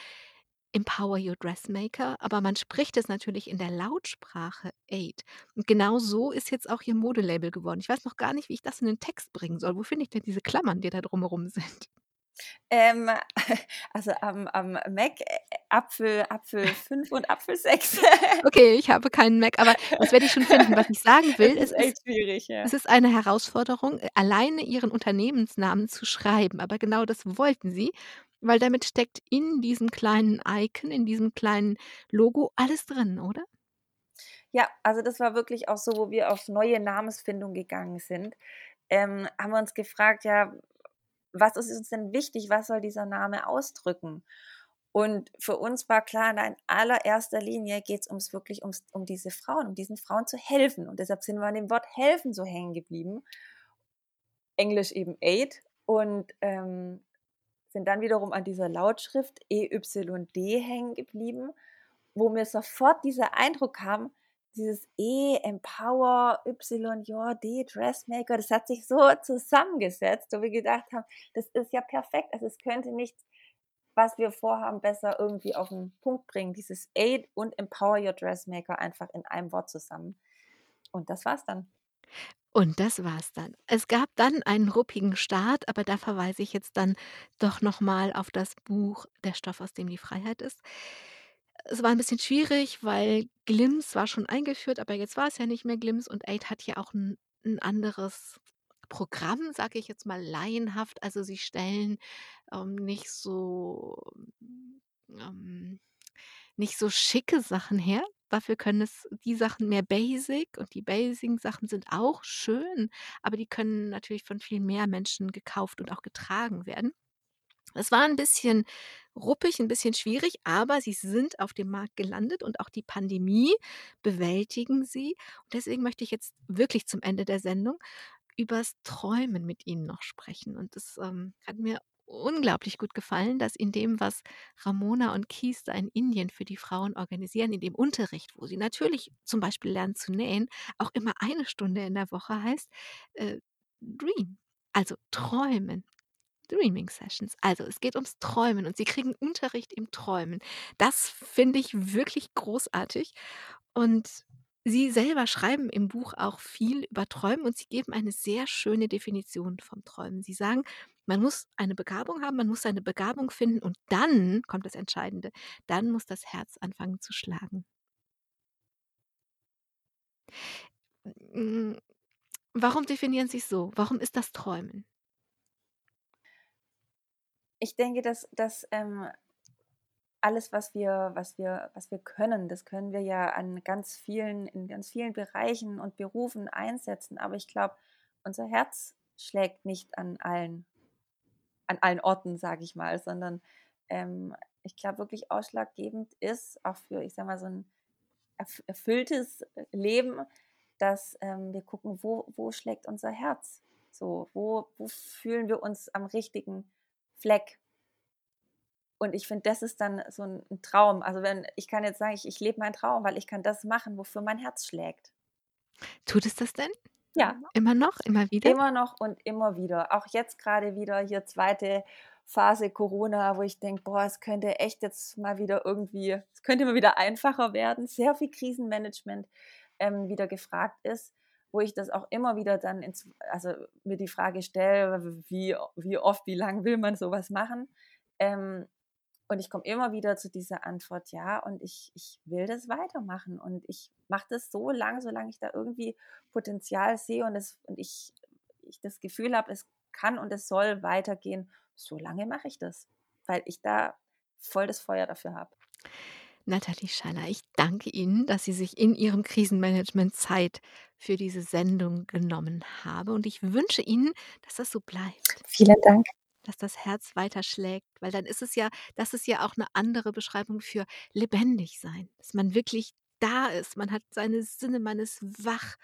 Empower Your Dressmaker, aber man spricht es natürlich in der Lautsprache Aid. Und genau so ist jetzt auch Ihr Modelabel geworden. Ich weiß noch gar nicht, wie ich das in den Text bringen soll. Wo finde ich denn diese Klammern, die da drumherum sind? Ähm, [laughs] also am, am Mac äh, Apfel, Apfel 5 und Apfel 6. [laughs] Okay, ich habe keinen Mac, aber das werde ich schon finden. Was ich sagen [laughs] will, Das ist es ist ja. es ist eine Herausforderung, äh, alleine Ihren Unternehmensnamen zu schreiben, aber genau das wollten Sie, weil damit steckt in diesem kleinen Icon, in diesem kleinen Logo alles drin, oder? Ja, also das war wirklich auch so, wo wir auf neue Namensfindung gegangen sind. ähm, haben wir uns gefragt, ja, was ist uns denn wichtig? Was soll dieser Name ausdrücken? Und für uns war klar, in allererster Linie geht es uns wirklich ums, um diese Frauen, um diesen Frauen zu helfen. Und deshalb sind wir an dem Wort helfen so hängen geblieben. Englisch eben aid. Und ähm, sind dann wiederum an dieser Lautschrift EYD hängen geblieben, wo mir sofort dieser Eindruck kam, dieses E, Empower, Y, ja, D, Dressmaker, das hat sich so zusammengesetzt, wo wir gedacht haben, das ist ja perfekt. Also es könnte nicht, was wir vorhaben, besser irgendwie auf den Punkt bringen. Dieses Aid und Empower Your Dressmaker einfach in einem Wort zusammen. Und das war's dann. Und das war's dann. Es gab dann einen ruppigen Start, aber da verweise ich jetzt dann doch noch mal auf das Buch „Der Stoff, aus dem die Freiheit ist“. Es war ein bisschen schwierig, weil Glims war schon eingeführt, aber jetzt war es ja nicht mehr Glims und Aid hat ja auch ein 'n anderes Programm, sage ich jetzt mal laienhaft. Also, sie stellen, ähm, nicht so ähm, nicht so schicke Sachen her. Dafür können es die Sachen mehr basic und die basic Sachen sind auch schön, aber die können natürlich von viel mehr Menschen gekauft und auch getragen werden. Es war ein bisschen ruppig, ein bisschen schwierig, aber sie sind auf dem Markt gelandet und auch die Pandemie bewältigen sie. Und deswegen möchte ich jetzt wirklich zum Ende der Sendung übers Träumen mit Ihnen noch sprechen. Und das, ähm, hat mir unglaublich gut gefallen, dass in dem, was Ramona und Keith da in Indien für die Frauen organisieren, in dem Unterricht, wo sie natürlich zum Beispiel lernen zu nähen, auch immer eine Stunde in der Woche heißt, äh, Dream, also träumen. Dreaming Sessions. Also, es geht ums Träumen und sie kriegen Unterricht im Träumen. Das finde ich wirklich großartig und sie selber schreiben im Buch auch viel über Träumen und sie geben eine sehr schöne Definition vom Träumen. Sie sagen, man muss eine Begabung haben, man muss seine Begabung finden und dann kommt das Entscheidende, dann muss das Herz anfangen zu schlagen. Hm, warum definieren Sie's so? Warum ist das Träumen? Ich denke, dass dass, ähm, alles, was wir was wir was wir können, das können wir ja an ganz vielen in ganz vielen Bereichen und Berufen einsetzen. Aber ich glaube, unser Herz schlägt nicht an allen an allen Orten, sage ich mal, sondern, ähm, ich glaube, wirklich ausschlaggebend ist auch für, ich sage mal, so ein erf erfülltes, äh, Leben, dass, ähm, wir gucken, wo wo schlägt unser Herz? So, wo wo fühlen wir uns am richtigen Fleck. Und ich finde, das ist dann so ein 'n Traum. Also, wenn ich kann jetzt sagen, ich ich lebe meinen Traum, weil ich kann das machen, wofür mein Herz schlägt. Tut es das denn? Ja, Immer noch? Immer wieder? immer noch und immer wieder. Auch jetzt gerade wieder hier zweite Phase Corona, wo ich denke: „Boah, es könnte echt jetzt mal wieder irgendwie es könnte mal wieder einfacher werden.“ Sehr viel Krisenmanagement, ähm, wieder gefragt ist wo ich das auch immer wieder dann ins also mir die Frage stelle, wie wie oft, wie lang will man sowas machen? Ähm, und ich komme immer wieder zu dieser Antwort: „Ja, und ich ich will das weitermachen und ich mache das so lang, solange ich da irgendwie Potenzial sehe und es und ich ich das Gefühl habe, es kann und es soll weitergehen, so lange mache ich das, weil ich da voll das Feuer dafür habe.“ Nathalie Schaller, ich danke Ihnen, dass Sie sich in Ihrem Krisenmanagement Zeit für diese Sendung genommen haben und ich wünsche Ihnen, dass das so bleibt, Vielen Dank. Dass das Herz weiter schlägt, weil dann ist es ja das ist ja auch 'ne andere Beschreibung für lebendig sein, dass man wirklich da ist. Man hat seine Sinne, man ist wach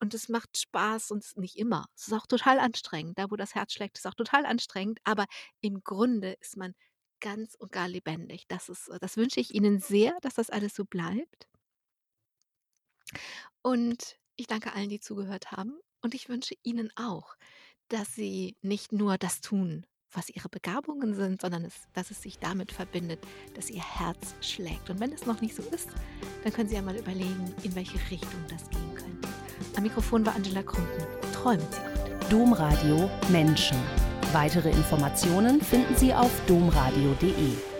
und es macht Spaß und nicht immer. Es ist auch total anstrengend. Da, wo das Herz schlägt, ist auch total anstrengend, aber im Grunde ist man ganz und gar lebendig. Das ist das wünsche ich Ihnen sehr, dass das alles so bleibt. Und ich danke allen, die zugehört haben. Und ich wünsche Ihnen auch, dass Sie nicht nur das tun, was Ihre Begabungen sind, sondern es dass es sich damit verbindet, dass Ihr Herz schlägt. Und wenn es noch nicht so ist, dann können Sie ja mal überlegen, in welche Richtung das gehen könnte. Am Mikrofon war Angela Krumpen. Träumen Sie gut. Domradio Menschen. Weitere Informationen finden Sie auf domradio.de.